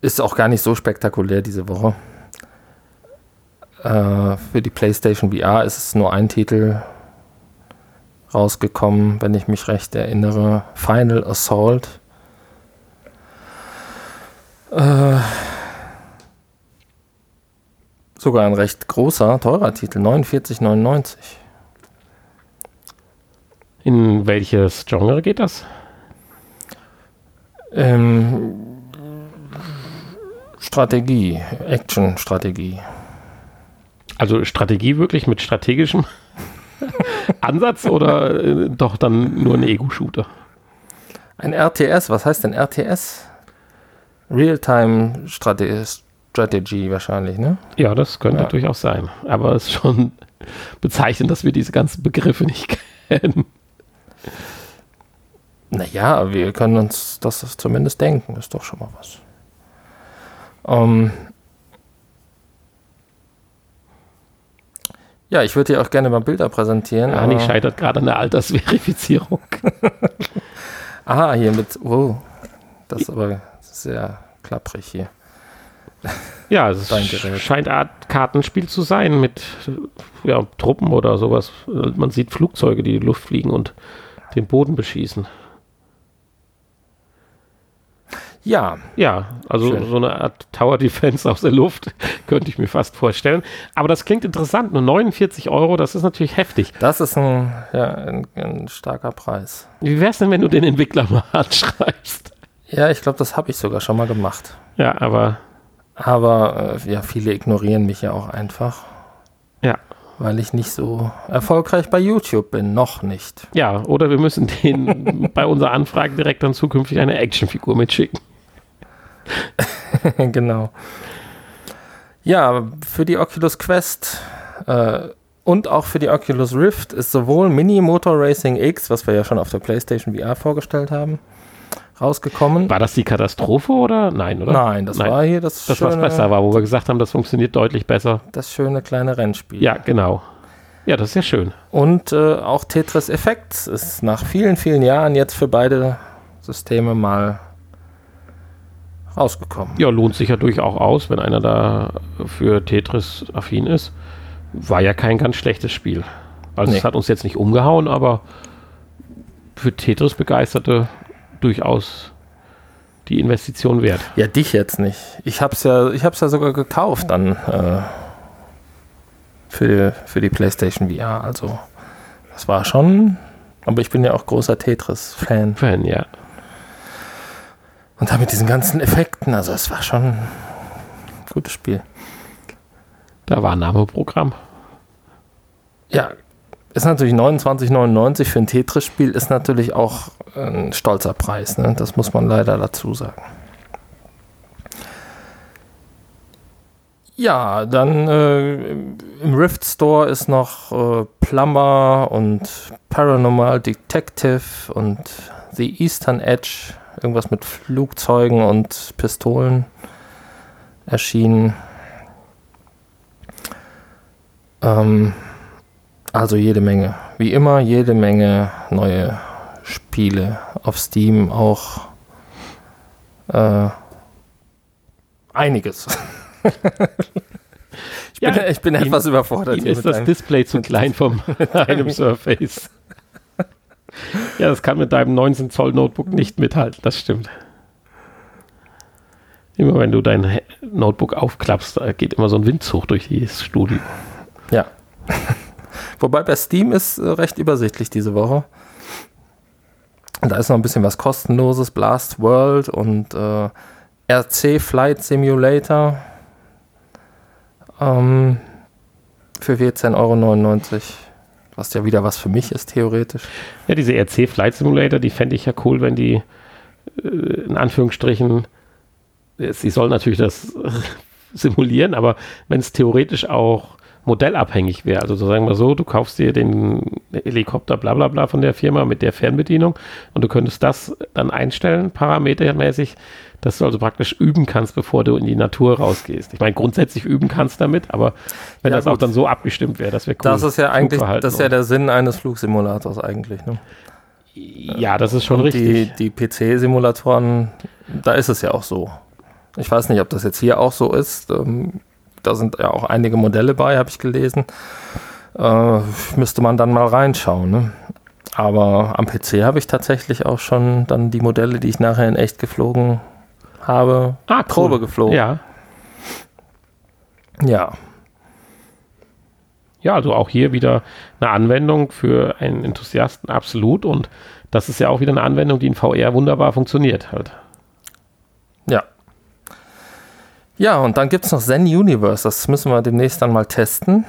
ist auch gar nicht so spektakulär diese Woche. Äh, für die PlayStation VR ist es nur ein Titel rausgekommen, wenn ich mich recht erinnere. Final Assault. Äh, sogar ein recht großer, teurer Titel, 49,99. In welches Genre geht das? Ähm, Strategie, Action-Strategie. Also Strategie wirklich mit strategischem (laughs) Ansatz oder äh, doch dann nur ein Ego-Shooter? Ein RTS, was heißt denn RTS? Real-Time Strate Strategy wahrscheinlich, ne? Ja, das könnte Ja. durchaus sein. Aber es ist schon bezeichnend, dass wir diese ganzen Begriffe nicht (laughs) kennen. Naja, wir können uns das zumindest denken, ist doch schon mal was. Ähm, ja, ich würde dir auch gerne mal Bilder präsentieren. Ani aber- scheitert gerade an der Altersverifizierung. (laughs) Ah, hier mit, wow, das ist aber sehr klapprig hier. Ja, es scheint Art Kartenspiel zu sein mit ja, Truppen oder sowas. Man sieht Flugzeuge, die in die Luft fliegen und den Boden beschießen. Ja, Ja, also Schön. so eine Art Tower Defense aus der Luft (laughs) könnte ich mir fast vorstellen. Aber das klingt interessant. Nur 49 Euro, das ist natürlich heftig. das ist ein, ja, ein, ein starker Preis. Wie wär's denn, wenn du den Entwickler mal (laughs) anschreibst? Ja, ich glaube, das habe ich sogar schon mal gemacht. Ja, aber Aber äh, ja, viele ignorieren mich ja auch einfach, ja. weil ich nicht so erfolgreich bei YouTube bin. Noch nicht. Ja, oder wir müssen den (laughs) bei unserer Anfrage direkt dann zukünftig eine Actionfigur mitschicken. (laughs) genau. Ja, für die Oculus Quest äh, und auch für die Oculus Rift ist sowohl Mini Motor Racing X, was wir ja schon auf der PlayStation VR vorgestellt haben, rausgekommen. War das die Katastrophe oder? Nein, oder? Nein, das war hier das, das, was schöne, besser war, wo wir gesagt haben, das funktioniert deutlich besser. das schöne kleine Rennspiel. Ja, genau. Ja, das ist ja schön. Und äh, auch Tetris Effects ist nach vielen, vielen Jahren jetzt für beide Systeme mal rausgekommen. Ja, lohnt sich ja durchaus aus, wenn einer da für Tetris affin ist. War ja kein ganz schlechtes Spiel. Also Nee. es hat uns jetzt nicht umgehauen, aber für Tetris begeisterte durchaus die Investition wert. Ja, dich jetzt nicht. Ich hab's ja, ich hab's ja sogar gekauft dann äh, für, für die PlayStation VR. Also das war schon. Aber ich bin ja auch großer Tetris-Fan. Fan, ja. Und da mit diesen ganzen Effekten, also es war schon ein gutes Spiel. Da war Name-Programm. Ja, ist natürlich 29,99 für ein Tetris-Spiel, ist natürlich auch ein stolzer Preis. Ne? Das muss man leider dazu sagen. Ja, dann äh, im Rift Store ist noch äh, Plumber und Paranormal Detective und The Eastern Edge, irgendwas mit Flugzeugen und Pistolen erschienen. Ähm, also jede Menge. Wie immer, jede Menge neue Spiele auf Steam auch äh, einiges. (laughs) ich, bin, ja, (laughs) ich bin ihm, etwas überfordert. Ihm ist das Display zu klein vom (laughs) einem Surface. Ja, das kann mit deinem 19 Zoll Notebook nicht mithalten, das stimmt. Immer wenn du dein Notebook aufklappst, da geht immer so ein Windzug durch das Studio. Ja. (laughs) Wobei bei Steam ist äh, recht übersichtlich diese Woche. Da ist noch ein bisschen was kostenloses, Blast World und äh, RC Flight Simulator ähm, für 14,99 Euro. Was ja wieder was für mich ist, theoretisch. Ja, diese RC Flight Simulator, die fände ich ja cool, wenn die äh, in Anführungsstrichen, sie soll natürlich das (laughs) simulieren, aber wenn es theoretisch auch modellabhängig wäre. Also so sagen wir so, du kaufst dir den Helikopter bla bla bla von der Firma mit der Fernbedienung und du könntest das dann einstellen, parametermäßig, dass du also praktisch üben kannst, bevor du in die Natur rausgehst. Ich meine, grundsätzlich üben kannst damit, aber wenn ja, das gut. auch dann so abgestimmt wäre, das wäre cool. Das ist ja eigentlich, das ist ja der Sinn eines Flugsimulators eigentlich, ne? Ja, das ist schon und richtig. Die, die PC-Simulatoren, da ist es ja auch so. Ich weiß nicht, ob das jetzt hier auch so ist. Ähm, da sind ja auch einige Modelle bei, habe ich gelesen. Äh, müsste man dann mal reinschauen. Ne? Aber am PC habe ich tatsächlich auch schon dann die Modelle, die ich nachher in echt geflogen habe, ah, cool. Probe geflogen. Ja. Ja. Ja, also auch hier wieder eine Anwendung für einen Enthusiasten, absolut. Und das ist ja auch wieder eine Anwendung, die in VR wunderbar funktioniert halt. Ja. Ja, und dann gibt es noch Zen Universe. Das müssen wir demnächst dann mal testen.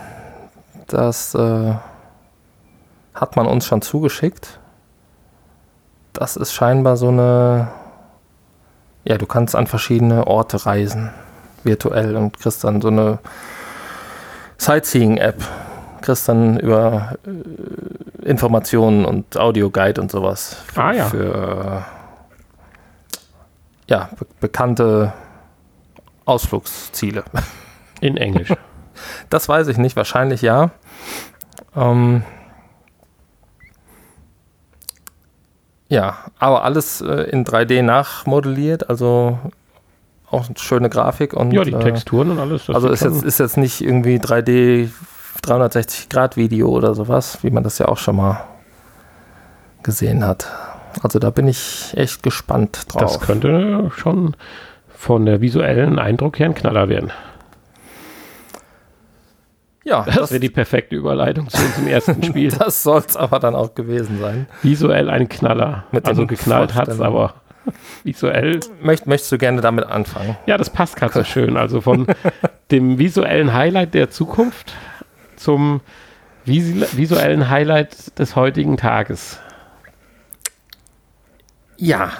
Das äh, hat man uns schon zugeschickt. Das ist scheinbar so eine. Ja, du kannst an verschiedene Orte reisen, virtuell, und kriegst dann so eine Sightseeing-App. Kriegst dann über äh, Informationen und Audioguide und sowas. Für, ah, ja. Für ja, be bekannte Ausflugsziele. In Englisch. (laughs) Das weiß ich nicht, wahrscheinlich ja. Ähm, ja, aber alles äh, in 3D nachmodelliert, also auch eine schöne Grafik und ja, die äh, Texturen und alles. Also ist jetzt, ist jetzt nicht irgendwie 3D 360 Grad Video oder sowas, wie man das ja auch schon mal gesehen hat. Also da bin ich echt gespannt drauf. Das könnte schon von der visuellen Eindruck her ein Knaller werden. Ja, das, das wäre die perfekte Überleitung zu unserem ersten (laughs) Spiel. das soll es aber dann auch gewesen sein. Visuell ein Knaller. Mit also geknallt hat es, aber visuell. Möcht, möchtest du gerne damit anfangen? Ja, das passt gerade so schön. Also von (laughs) dem visuellen Highlight der Zukunft zum visuellen Highlight des heutigen Tages. Ja,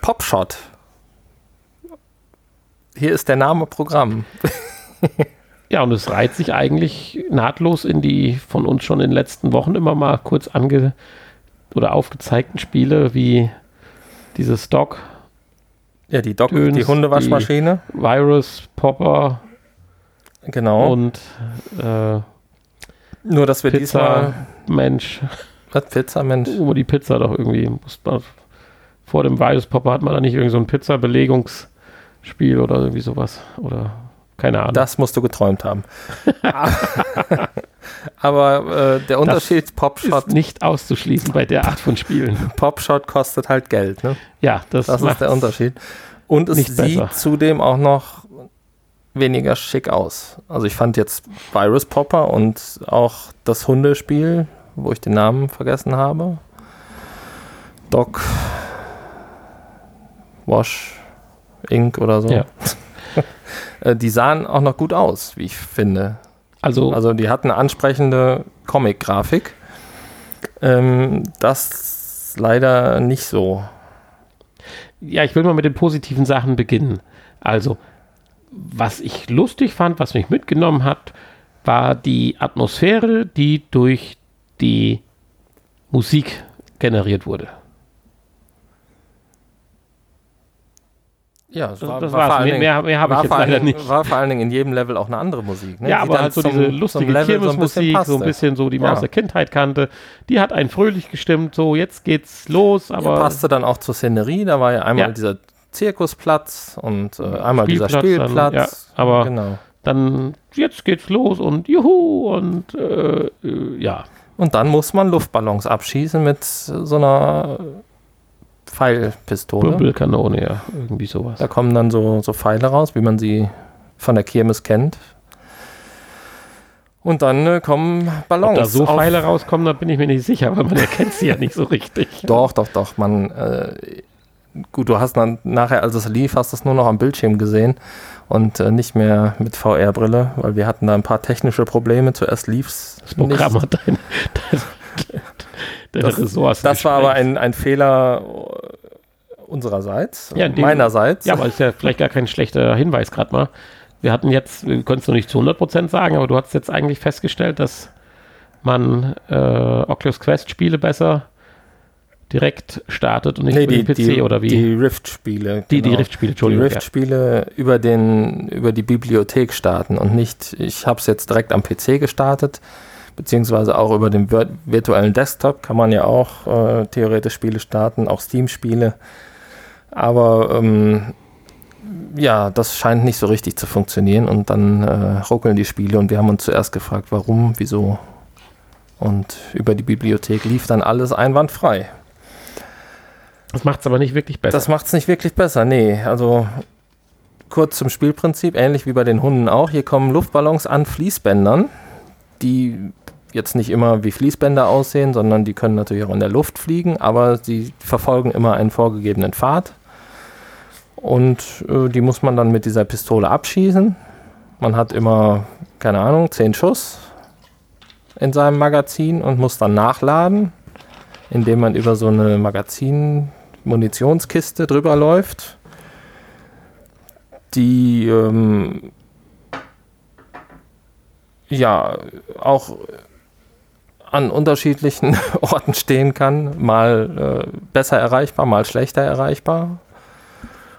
Popshot hier ist der Name Programm. ja, und es reiht sich eigentlich nahtlos in die von uns schon in den letzten Wochen immer mal kurz ange oder aufgezeigten Spiele wie dieses Doc. Ja, die Doc, Döns, die Hundewaschmaschine. Die Virus, Popper. Genau. Und äh, nur, dass wir Pizza, diesmal. Mensch. Was? Pizza, Mensch? Wo die Pizza doch irgendwie. Muss man, vor dem Virus Popper hat man da nicht irgendwie so ein Pizza-Belegungs- Spiel oder irgendwie sowas. Oder keine Ahnung. Das musst du geträumt haben. (laughs) Aber äh, der Unterschied das Popshot. Ist nicht auszuschließen bei der Art von Spielen. (laughs) Popshot kostet halt Geld, ne? Ja, das, das ist der Unterschied. Und es sieht besser. zudem auch noch weniger schick aus. Also ich fand jetzt Virus Popper und auch das Hundespiel, wo ich den Namen vergessen habe. Doc Wash Ink oder so. Ja. (laughs) Äh, die sahen auch noch gut aus, wie ich finde. Also, also die hatten eine ansprechende Comic-Grafik. Ähm, das leider nicht so. Ja, ich will mal mit den positiven Sachen beginnen. Also, was ich lustig fand, was mich mitgenommen hat, war die Atmosphäre, die durch die Musik generiert wurde. Ja, Das, war, das war vor allen Mehr, Dingen- mehr, mehr habe ich jetzt leider Dingen- nicht. War vor allen Dingen in jedem Level auch eine andere Musik. Ne? Ja, die aber halt so zum- diese lustige Level so ein bisschen Kirmesmusik, so, ein bisschen so, die man Ja. aus der Kindheit kannte, die hat einen fröhlich gestimmt, so jetzt geht's los, Ja, aber passte dann auch zur Szenerie. Da war ja einmal Ja. dieser Zirkusplatz und äh, einmal dieser Spielplatz dann, Spielplatz. ja, aber- genau. dann jetzt geht's los und juhu und äh, äh, ja. Und dann muss man Luftballons abschießen mit so einer Pfeilpistole. Bümpelkanone, ja, irgendwie sowas. Da kommen dann so, so Pfeile raus, wie man sie von der Kirmes kennt. Und dann äh, kommen Ballons. Ob da so Pfeile rauskommen, da bin ich mir nicht sicher, weil man (laughs) erkennt sie ja nicht so richtig. Doch, doch, doch. Man, äh, gut, du hast dann nachher, als es lief, hast du es nur noch am Bildschirm gesehen und äh, nicht mehr mit VR-Brille, weil wir hatten da ein paar technische Probleme. Zuerst lief es Das Programm hat deine, (laughs) deine Das- Ressourcen. Das war aber ein, ein Fehler äh, unsererseits, Ja, dem- meinerseits. Ja, aber ist ja vielleicht gar kein schlechter Hinweis gerade mal. Wir hatten jetzt, wir können es noch nicht zu 100% sagen, aber du hast jetzt eigentlich festgestellt, dass man äh, Oculus Quest Spiele besser direkt startet und nicht nee, über die, den PC die, oder wie? die Rift-Spiele. die, die genau. Rift-Spiele, die Entschuldigung. Rift-Spiele über, den, über die Bibliothek starten und nicht, ich habe es jetzt direkt am PC gestartet, beziehungsweise auch über den vir virtuellen Desktop kann man ja auch äh, theoretisch Spiele starten, auch Steam-Spiele. Aber ähm, ja, das scheint nicht so richtig zu funktionieren und dann äh, ruckeln die Spiele und wir haben uns zuerst gefragt, warum, wieso. Und über die Bibliothek lief dann alles einwandfrei. Das macht es aber nicht wirklich besser. Das macht es nicht wirklich besser, nee. Also kurz zum Spielprinzip, ähnlich wie bei den Hunden auch. Hier kommen Luftballons an Fließbändern, die jetzt nicht immer wie Fließbänder aussehen, sondern die können natürlich auch in der Luft fliegen, aber sie verfolgen immer einen vorgegebenen Pfad. Und äh, die muss man dann mit dieser Pistole abschießen. Man hat immer, keine Ahnung, zehn Schuss in seinem Magazin und muss dann nachladen, indem man über so eine Magazin Munitionskiste drüber läuft, die ähm, ja auch an unterschiedlichen (laughs) Orten stehen kann, mal äh, besser erreichbar, mal schlechter erreichbar.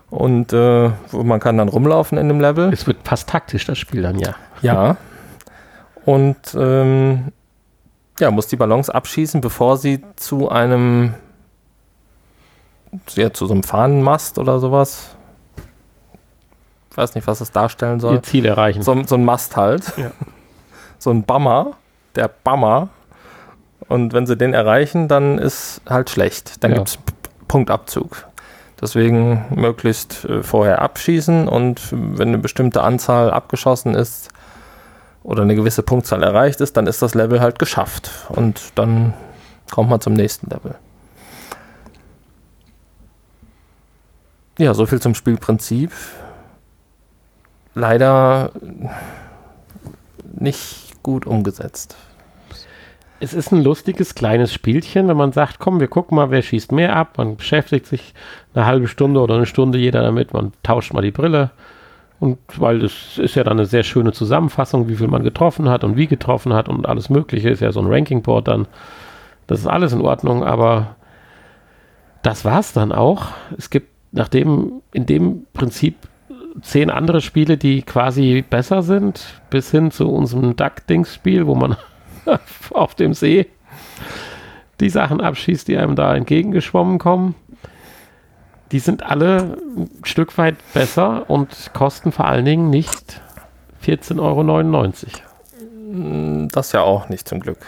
Und äh, man kann dann rumlaufen in dem Level. es wird fast taktisch, das Spiel dann, ja. Ja. Und ähm, ja, muss die Ballons abschießen, bevor sie zu einem ja, zu so einem Fahnenmast oder sowas. Ich weiß nicht, was das darstellen soll. Ihr Ziel erreichen. So, so ein Mast halt. Ja. (laughs) So ein Bammer, der Bammer. Und wenn sie den erreichen, dann ist halt schlecht. Dann Ja. gibt es Punktabzug. Deswegen möglichst äh, vorher abschießen und wenn eine bestimmte Anzahl abgeschossen ist oder eine gewisse Punktzahl erreicht ist, dann ist das Level halt geschafft. Und dann kommt man zum nächsten Level. Ja, so viel zum Spielprinzip. Leider nicht gut umgesetzt. es ist ein lustiges kleines Spielchen, wenn man sagt, komm, wir gucken mal, wer schießt mehr ab. Man beschäftigt sich eine halbe Stunde oder eine Stunde jeder damit, man tauscht mal die Brille. Und weil das ist ja dann eine sehr schöne Zusammenfassung, wie viel man getroffen hat und wie getroffen hat und alles Mögliche, ist ja so ein Ranking-Board dann. Das ist alles in Ordnung, aber das war's dann auch. Es gibt nachdem in dem Prinzip zehn andere Spiele, die quasi besser sind, bis hin zu unserem Duck-Dings-Spiel, wo man (laughs) auf dem See die Sachen abschießt, die einem da entgegengeschwommen kommen. Die sind alle ein Stück weit besser und kosten vor allen Dingen nicht 14,99 Euro. Das ja auch nicht zum Glück.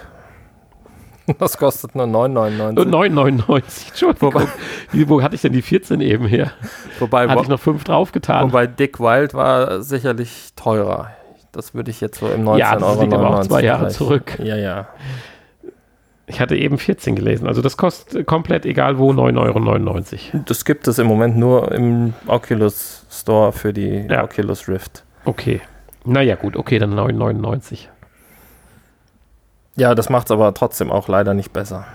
(laughs) Das kostet nur 9,99. Äh, 9,99. Entschuldigung. Wo hatte ich denn die 14 eben her? Wobei, Hatte ich noch 5 draufgetan. wobei Dick Wild war sicherlich teurer. Das würde ich jetzt so im 19,99 Ja, das liegt aber auch zwei Jahre Bereich- zurück. Ja, ja. Ich hatte eben 14 gelesen. Also das kostet komplett egal wo 9,99 Euro. Das gibt es im Moment nur im Oculus Store für die Ja. Oculus Rift. Okay. Naja, gut, okay, dann 9,99. Ja, das macht es aber trotzdem auch leider nicht besser.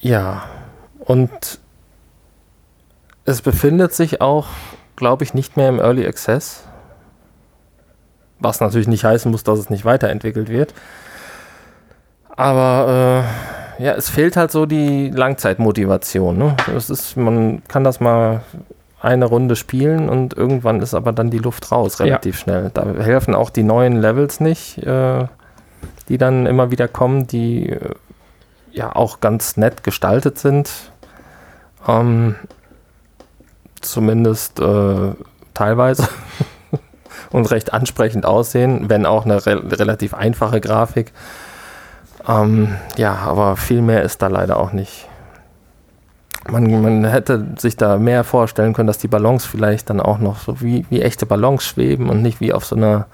Ja, und Es befindet sich auch, glaube ich, nicht mehr im Early Access. Was natürlich nicht heißen muss, dass es nicht weiterentwickelt wird. Aber äh, ja, es fehlt halt so die Langzeitmotivation. Ne? Es ist, man kann das mal eine Runde spielen und irgendwann ist aber dann die Luft raus, relativ ja. schnell. Da helfen auch die neuen Levels nicht, äh, die dann immer wieder kommen, die äh, ja auch ganz nett gestaltet sind. Ähm, zumindest äh, teilweise. (laughs) und recht ansprechend aussehen, wenn auch eine re relativ einfache Grafik. Ähm, ja, aber viel mehr ist da leider auch nicht. Man, man, hätte sich da mehr vorstellen können, dass die Ballons vielleicht dann auch noch so wie, wie echte Ballons schweben und nicht wie auf so einer,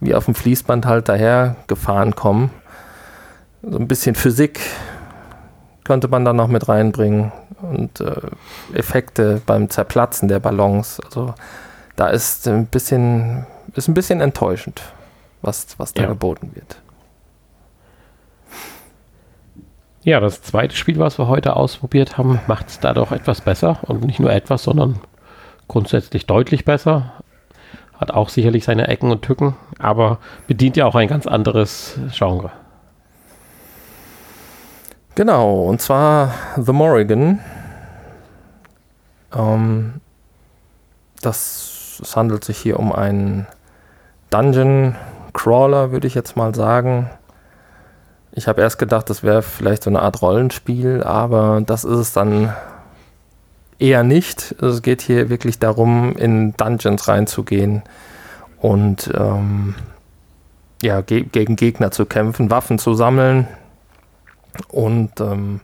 wie auf dem Fließband halt daher gefahren kommen. So ein bisschen Physik könnte man da noch mit reinbringen und äh, Effekte beim Zerplatzen der Ballons. Also da ist ein bisschen, ist ein bisschen enttäuschend, was, was da ja. geboten wird. Ja, das zweite Spiel, was wir heute ausprobiert haben, macht es da doch etwas besser und nicht nur etwas, sondern grundsätzlich deutlich besser. Hat auch sicherlich seine Ecken und Tücken, aber bedient ja auch ein ganz anderes Genre. Genau, und zwar The Morrigan. Ähm, das, es handelt sich hier um einen Dungeon Crawler, würde ich jetzt mal sagen. Ich habe erst gedacht, das wäre vielleicht so eine Art Rollenspiel, aber das ist es dann eher nicht. Es geht hier wirklich darum, in Dungeons reinzugehen und ähm, ja, ge gegen Gegner zu kämpfen, Waffen zu sammeln, und ähm,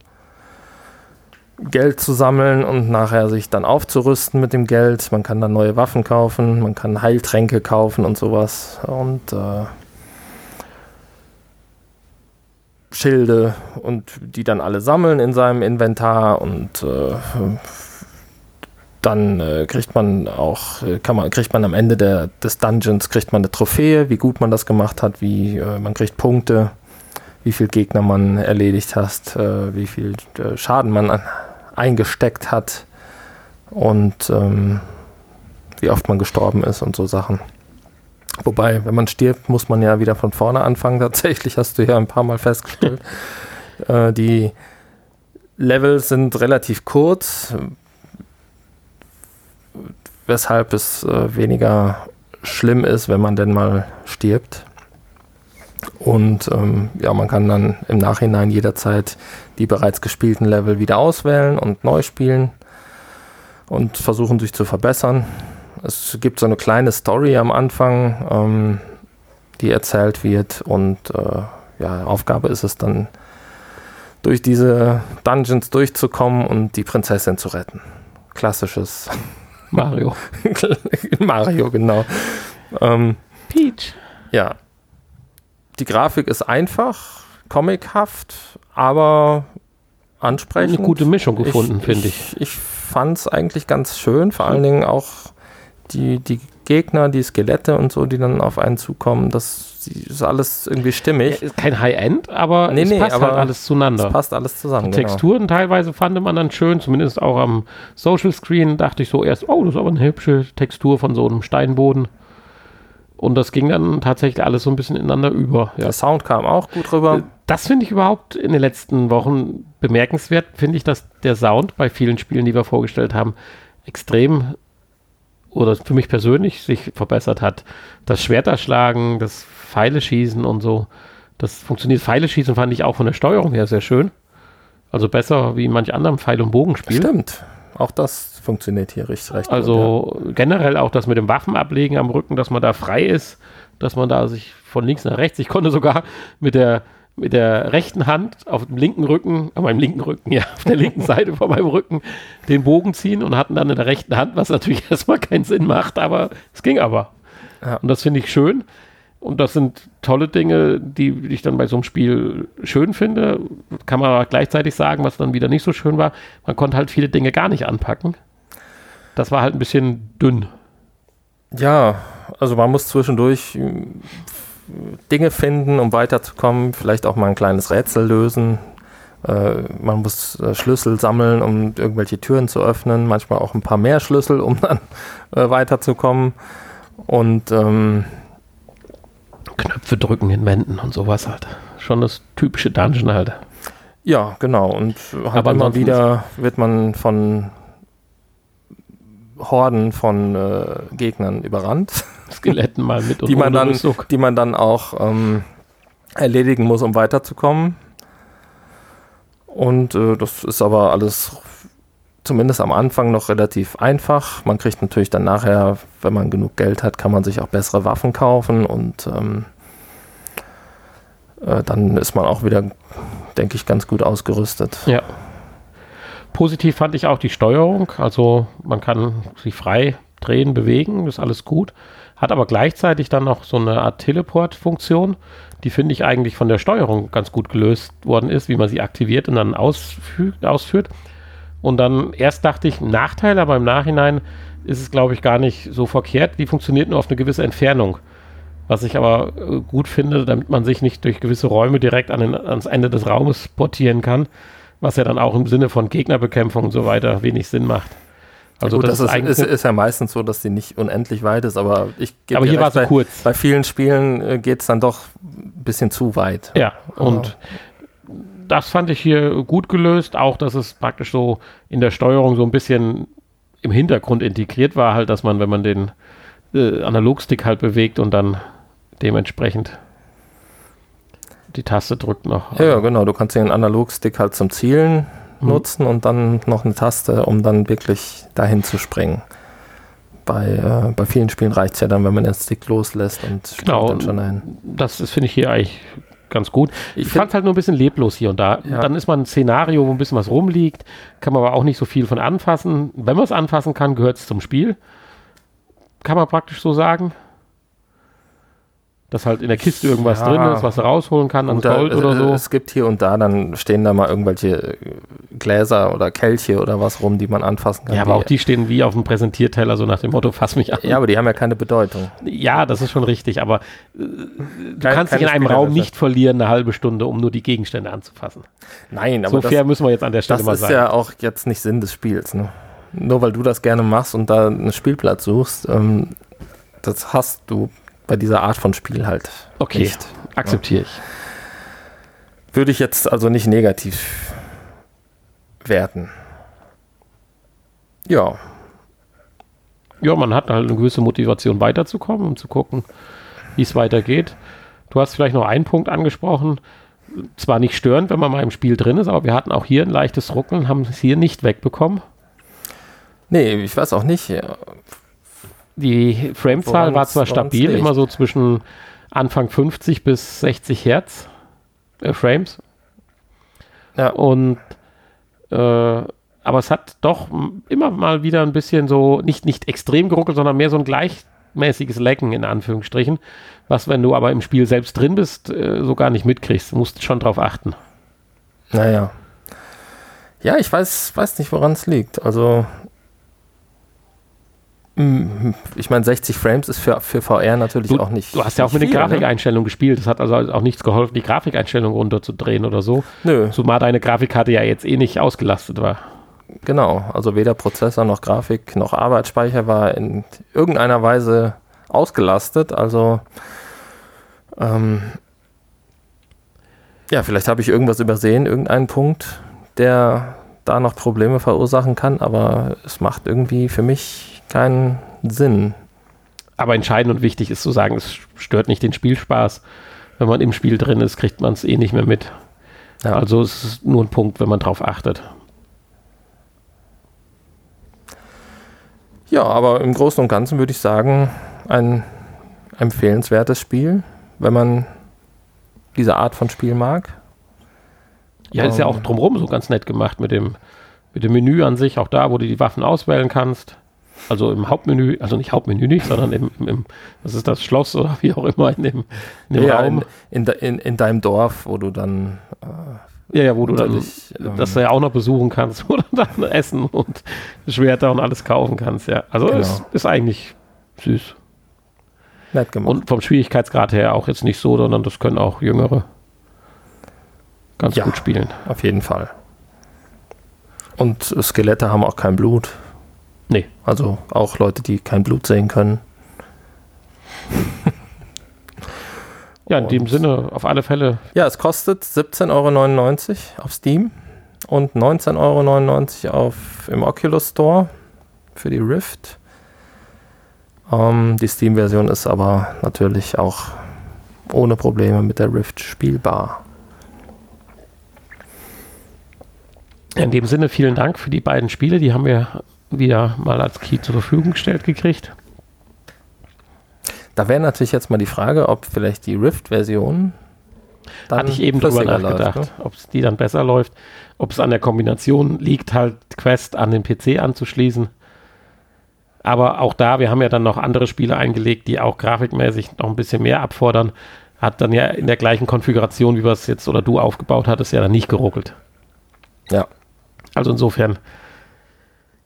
Geld zu sammeln und nachher sich dann aufzurüsten mit dem Geld. Man kann dann neue Waffen kaufen, man kann Heiltränke kaufen und sowas und äh, Schilde und die dann alle sammeln in seinem Inventar und äh, dann äh, kriegt man auch, äh, kann man, kriegt man am Ende der, des Dungeons kriegt man eine Trophäe, wie gut man das gemacht hat, wie äh, man kriegt Punkte wie viel Gegner man erledigt hat, äh, wie viel äh, Schaden man an, eingesteckt hat und ähm, wie oft man gestorben ist und so Sachen. Wobei, wenn man stirbt, muss man ja wieder von vorne anfangen. (laughs) Tatsächlich hast du ja ein paar Mal festgestellt. (laughs) äh, die Level sind relativ kurz, weshalb es äh, weniger schlimm ist, wenn man denn mal stirbt. Und ähm, ja, man kann dann im Nachhinein jederzeit die bereits gespielten Level wieder auswählen und neu spielen und versuchen sich zu verbessern. Es gibt so eine kleine Story am Anfang, ähm, die erzählt wird und äh, ja, Aufgabe ist es dann, durch diese Dungeons durchzukommen und die Prinzessin zu retten. Klassisches (laughs) Mario. (laughs) Mario, genau. Ähm, Peach. Ja, die Grafik ist einfach, comichaft, aber ansprechend. Eine gute Mischung gefunden, finde ich. Ich, ich fand es eigentlich ganz schön, vor allen Dingen auch die, die Gegner, die Skelette und so, die dann auf einen zukommen, das ist alles irgendwie stimmig. Ja, kein High-End, aber nee, es nee, passt aber halt alles zueinander. Es passt alles zusammen. Die genau. Texturen teilweise fand man dann schön, zumindest auch am Social Screen dachte ich so erst, oh, das ist aber eine hübsche Textur von so einem Steinboden. Und das ging dann tatsächlich alles so ein bisschen ineinander über. Ja. Der Sound kam auch gut rüber. Das finde ich überhaupt in den letzten Wochen bemerkenswert, finde ich, dass der Sound bei vielen Spielen, die wir vorgestellt haben, extrem oder für mich persönlich sich verbessert hat. Das Schwerterschlagen, das Pfeile schießen und so, das funktioniert. Pfeile schießen fand ich auch von der Steuerung her sehr schön. Also besser wie in manch anderem Pfeil- und Bogenspiel. Stimmt. Auch das funktioniert hier richtig recht Also gut, ja. generell auch das mit dem Waffenablegen am Rücken, dass man da frei ist, dass man da sich von links nach rechts, ich konnte sogar mit der mit der rechten Hand auf dem linken Rücken, auf meinem linken Rücken, (laughs) ja, auf der linken Seite von meinem Rücken den Bogen ziehen und hatten dann in der rechten Hand, was natürlich (laughs) erstmal keinen Sinn macht, aber es ging aber. Ja. Und das finde ich schön. Und das sind tolle Dinge, die ich dann bei so einem Spiel schön finde. Kann man aber gleichzeitig sagen, was dann wieder nicht so schön war. Man konnte halt viele Dinge gar nicht anpacken. Das war halt ein bisschen dünn. Ja, also man muss zwischendurch Dinge finden, um weiterzukommen. Vielleicht auch mal ein kleines Rätsel lösen. Äh, man muss äh, Schlüssel sammeln, um irgendwelche Türen zu öffnen, manchmal auch ein paar mehr Schlüssel, um (laughs) dann äh, weiterzukommen. Und ähm, Knöpfe drücken in Wänden und sowas halt. Schon das typische Dungeon halt. Ja, genau. Und halt Aber immer wieder wird man von Horden von äh, Gegnern überrannt, (laughs) Skeletten mal mit und die man dann, Rüstung. die man dann auch ähm, erledigen muss, um weiterzukommen. Und äh, das ist aber alles zumindest am Anfang noch relativ einfach. Man kriegt natürlich dann nachher, wenn man genug Geld hat, kann man sich auch bessere Waffen kaufen und ähm, äh, dann ist man auch wieder, denke ich, ganz gut ausgerüstet. Ja. Positiv fand ich auch die Steuerung. Also man kann sich frei drehen, bewegen, das ist alles gut. Hat aber gleichzeitig dann noch so eine Art Teleport-Funktion, die finde ich eigentlich von der Steuerung ganz gut gelöst worden ist, wie man sie aktiviert und dann ausführt. Und dann erst dachte ich, Nachteil, aber im Nachhinein ist es, glaube ich, gar nicht so verkehrt. Die funktioniert nur auf eine gewisse Entfernung. Was ich aber äh, gut finde, damit man sich nicht durch gewisse Räume direkt an den, ans Ende des Raumes portieren kann, was ja dann auch im Sinne von Gegnerbekämpfung und so weiter wenig Sinn macht. Also Gut, das, ist, eigentlich ist, ist ja meistens so, dass die nicht unendlich weit ist, aber ich gebe aber hier war es kurz. bei vielen Spielen äh, geht es dann doch ein bisschen zu weit. Ja, und das fand ich hier gut gelöst, auch dass es praktisch so in der Steuerung so ein bisschen im Hintergrund integriert war, halt, dass man, wenn man den äh, Analogstick halt bewegt und dann dementsprechend die Taste drückt noch. Ja, ja, genau. Du kannst den Analogstick halt zum Zielen Mhm. nutzen und dann noch eine Taste, um dann wirklich dahin zu springen. Bei, äh, bei vielen Spielen reicht es ja dann, wenn man den Stick loslässt und Genau. dann schon ein. Das ist, finde ich, hier eigentlich ganz gut. Ich Ich fand es halt nur ein bisschen leblos hier und da. Ja. Dann ist man ein Szenario, wo ein bisschen was rumliegt, kann man aber auch nicht so viel von anfassen. Wenn man es anfassen kann, gehört es zum Spiel. Kann man praktisch so sagen. Dass halt in der Kiste irgendwas Ja. drin ist, was er rausholen kann an Gold oder so. Es gibt hier und da, dann stehen da mal irgendwelche äh, Gläser oder Kelche oder was rum, die man anfassen kann. Ja, aber auch die stehen wie auf dem Präsentierteller, so nach dem Motto, fass mich an. Ja, aber die haben ja keine Bedeutung. Ja, das ist schon richtig, aber äh, du Kein- kannst dich in einem Raum nicht verlieren, eine halbe Stunde, um nur die Gegenstände anzufassen. Nein, aber so das, fair müssen wir jetzt an der Stelle das mal ist sein. ja auch jetzt nicht Sinn des Spiels. Ne? Nur weil du das gerne machst und da einen Spielplatz suchst, ähm, das hast du bei dieser Art von Spiel halt okay, nicht. akzeptiere ich. Würde ich jetzt also nicht negativ werten. Ja, Ja, man hat halt eine gewisse Motivation weiterzukommen, um zu gucken, wie es weitergeht. Du hast vielleicht noch einen Punkt angesprochen. Zwar nicht störend, wenn man mal im Spiel drin ist, aber wir hatten auch hier ein leichtes Ruckeln, haben es hier nicht wegbekommen. nee, ich weiß auch nicht. Die Framezahl war zwar stabil, immer so zwischen Anfang 50 bis 60 Hertz äh, Frames. Ja. Und äh, aber es hat doch immer mal wieder ein bisschen so, nicht, nicht extrem geruckelt, sondern mehr so ein gleichmäßiges Lecken in Anführungsstrichen, was, wenn du aber im Spiel selbst drin bist, äh, so gar nicht mitkriegst. Du musst schon drauf achten. Naja. Ja, ich weiß, weiß nicht, woran es liegt. Also, ich meine, 60 Frames ist für, für VR natürlich Du, auch nicht. du hast ja auch mit nicht den viel, ne? Grafikeinstellungen gespielt. Das hat also auch nichts geholfen, die Grafikeinstellungen runterzudrehen oder so. Nö, Zumal deine Grafikkarte ja jetzt eh nicht ausgelastet war. genau. Also weder Prozessor noch Grafik noch Arbeitsspeicher war in irgendeiner Weise ausgelastet. Also, ähm, ja, vielleicht habe ich irgendwas übersehen, irgendeinen Punkt, der da noch Probleme verursachen kann, aber es macht irgendwie für mich keinen Sinn. Aber entscheidend und wichtig ist zu sagen, es stört nicht den Spielspaß. Wenn man im Spiel drin ist, kriegt man es eh nicht mehr mit. Ja. Also es ist nur ein Punkt, wenn man drauf achtet. Ja, aber im Großen und Ganzen würde ich sagen, ein empfehlenswertes Spiel, wenn man diese Art von Spiel mag. Ja, ist ja Ähm. auch drumherum so ganz nett gemacht mit dem, mit dem Menü an sich, auch da, wo du die Waffen auswählen kannst. Also im Hauptmenü, also nicht Hauptmenü nicht, sondern im, im, im was ist das, Schloss oder wie auch immer in dem, in dem Ja, Raum. in, in, in, in deinem Dorf, wo du dann ja, ja, wo du dann ähm, das ja auch noch besuchen kannst, (laughs) wo du dann Essen und Schwerter und alles kaufen kannst, ja. Also Genau. es ist eigentlich süß. nett gemacht. Und vom Schwierigkeitsgrad her auch jetzt nicht so, sondern das können auch Jüngere. ganz Ja. gut spielen. Auf jeden Fall. Und Skelette haben auch kein Blut. Nee. Also auch Leute, die kein Blut sehen können. Ja, in Und- dem Sinne, auf alle Fälle, Ja, es kostet 17,99 Euro auf Steam und 19,99 Euro auf, im Oculus Store für die Rift. Ähm, die Steam-Version ist aber natürlich auch ohne Probleme mit der Rift spielbar. in dem Sinne vielen Dank für die beiden Spiele. Die haben wir wieder mal als Key zur Verfügung gestellt gekriegt. Da wäre natürlich jetzt mal die Frage, ob vielleicht die Rift-Version Hatte ich eben drüber nachgedacht, läuft, ne? ob es die dann besser läuft, ob es an der Kombination liegt, halt Quest an den PC anzuschließen. Aber auch da, wir haben ja dann noch andere Spiele eingelegt, die auch grafikmäßig noch ein bisschen mehr abfordern. Hat dann ja in der gleichen Konfiguration, wie wir es jetzt oder du aufgebaut hattest, ja dann nicht geruckelt. Ja. Also insofern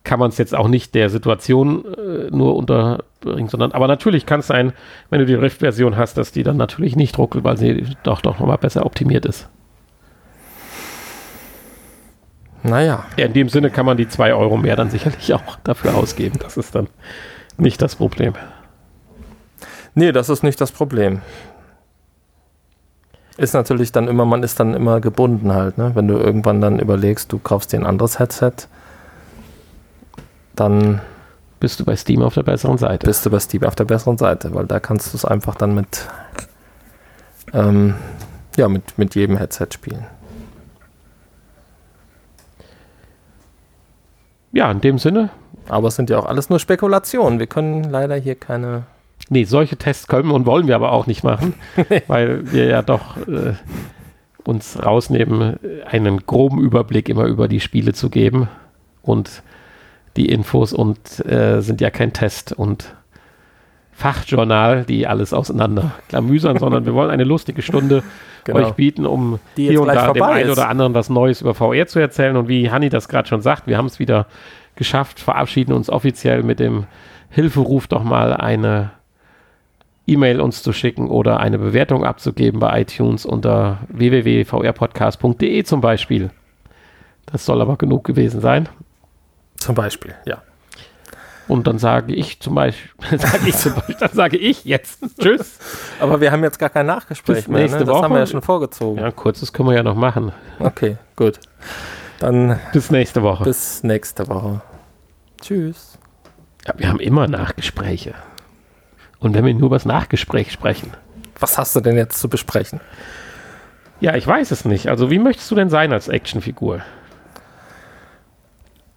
kann man es jetzt auch nicht der Situation äh, nur unterbringen, sondern aber natürlich kann es sein, wenn du die Rift-Version hast, dass die dann natürlich nicht ruckelt, weil sie doch doch nochmal besser optimiert ist. Naja, Ja, in dem Sinne kann man die 2 Euro mehr dann sicherlich auch dafür ausgeben. Das ist dann nicht das Problem. nee, das ist nicht das Problem. Ist natürlich dann immer, man ist dann immer gebunden halt, ne? Wenn du irgendwann dann überlegst, du kaufst dir ein anderes Headset, dann Bist du bei Steam auf der besseren Seite. bist du bei Steam auf der besseren Seite, weil da kannst du es einfach dann mit, ähm, ja, mit, mit jedem Headset spielen. Ja, in dem Sinne. Aber es sind ja auch alles nur Spekulationen. Wir können leider hier keine. Nee, solche Tests können und wollen wir aber auch nicht machen, (laughs) weil wir ja doch äh, uns rausnehmen, einen groben Überblick immer über die Spiele zu geben und die Infos und äh, sind ja kein Test und Fachjournal, die alles auseinander klamüsern, sondern wir wollen eine lustige Stunde (laughs) euch bieten, um hier und da dem einen oder anderen was Neues über VR zu erzählen. Und wie Hanni das gerade schon sagt, wir haben es wieder geschafft, verabschieden uns offiziell mit dem Hilferuf doch mal eine E-Mail uns zu schicken oder eine Bewertung abzugeben bei iTunes unter www.vrpodcast.de zum Beispiel. Das soll aber genug gewesen sein. Zum Beispiel, ja. Und dann sage ich zum Beispiel, (laughs) sage ich zum Beispiel, dann sage ich jetzt (laughs) Tschüss. Aber wir haben jetzt gar kein Nachgespräch Bis mehr. nächste ne? Das haben Woche. wir ja schon vorgezogen. Ja, kurzes können wir ja noch machen. Okay, gut. Dann Bis nächste Woche. bis nächste Woche. Tschüss. Ja, wir haben immer Nachgespräche. Und wenn wir nur über das Nachgespräch sprechen. Was hast du denn jetzt zu besprechen? Ja, ich weiß es nicht. Also, wie möchtest du denn sein als Actionfigur?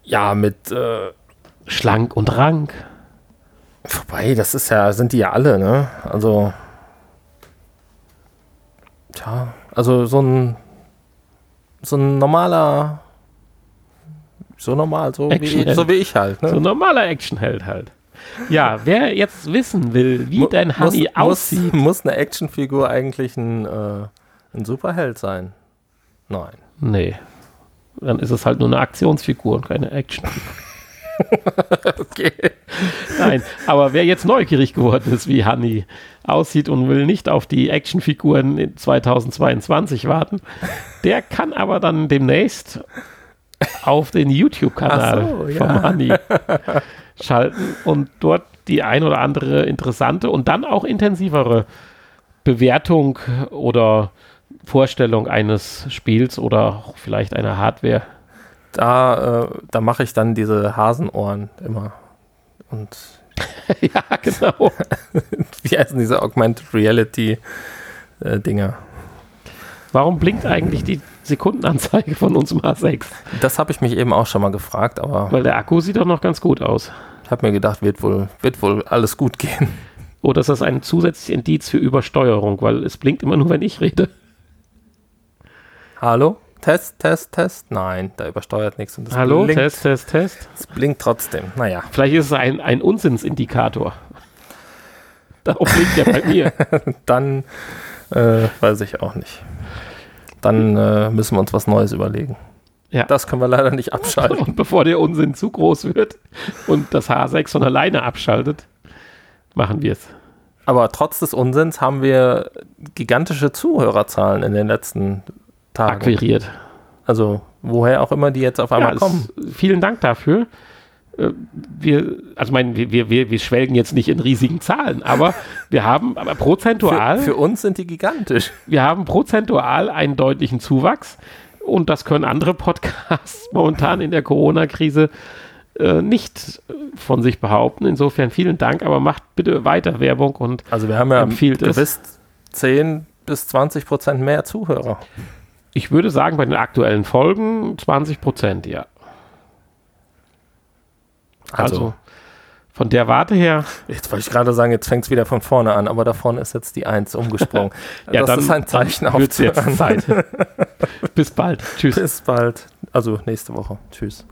Ja, mit. Äh, Schlank und rank. vorbei, das ist ja, sind die ja alle, ne? Also. Tja, also so ein. So ein normaler. So normal, so, wie, so wie ich halt, ne? So ein normaler Actionheld halt. Ja, wer jetzt wissen will, wie Mu- dein Honey muss, aussieht. Muss, muss eine Actionfigur eigentlich ein, äh, ein Superheld sein? Nein. Nee. Dann ist es halt nur eine Aktionsfigur und keine Actionfigur. (laughs) Okay. Nein, aber wer jetzt neugierig geworden ist, wie Honey aussieht und will nicht auf die Actionfiguren in 2022 warten, der kann aber dann demnächst auf den YouTube-Kanal so, ja. vom Honey schalten und dort die ein oder andere interessante und dann auch intensivere Bewertung oder Vorstellung eines Spiels oder vielleicht einer Hardware. Da, äh, da mache ich dann diese Hasenohren immer. Und (laughs) ja, genau. (laughs) wie heißen diese Augmented Reality äh, Dinger? Warum blinkt eigentlich die Sekundenanzeige von unserem H6? Das habe ich mich eben auch schon mal gefragt, aber Weil der Akku sieht doch noch ganz gut aus. ich habe mir gedacht, wird wohl, wird wohl alles gut gehen. Oder ist das ein zusätzliches Indiz für Übersteuerung? Weil es blinkt immer nur, wenn ich rede. Hallo? Test, Test, Test? Nein, da übersteuert nichts. Und das Hallo, blinkt, Test, Test, Test. Es blinkt trotzdem. Naja, Vielleicht ist es ein, ein Unsinnsindikator. Darum (laughs) blinkt er bei mir. dann äh, weiß ich auch nicht. Dann äh, müssen wir uns was Neues überlegen. Ja. Das können wir leider nicht abschalten. Und bevor der Unsinn zu groß wird und das H6 von alleine abschaltet, machen wir es. Aber trotz des Unsinns haben wir gigantische Zuhörerzahlen in den letzten Tagen. akquiriert. Also woher auch immer die jetzt auf einmal Ja, kommen. es, vielen Dank dafür. Äh, Wir, also mein, wir, wir, wir schwelgen jetzt nicht in riesigen Zahlen, aber (laughs) wir haben aber prozentual, Für, für uns sind die gigantisch. wir haben prozentual einen deutlichen Zuwachs und das können andere Podcasts (laughs) momentan in der Corona-Krise äh, nicht äh, von sich behaupten. Insofern vielen Dank, aber macht bitte weiter Werbung und Also wir haben ja Empfiehlt es. gewiss 10 bis 20 Prozent mehr Zuhörer. Ich würde sagen, bei den aktuellen Folgen 20 Prozent, ja. Also, Also, von der Warte her, jetzt wollte ich gerade sagen, jetzt fängt es wieder von vorne an, aber da vorne ist jetzt die 1 umgesprungen. (laughs) ja, das dann, ist ein Zeichen wird's jetzt. Zeit. (laughs) Bis bald. Tschüss. Bis bald. Also nächste Woche. Tschüss.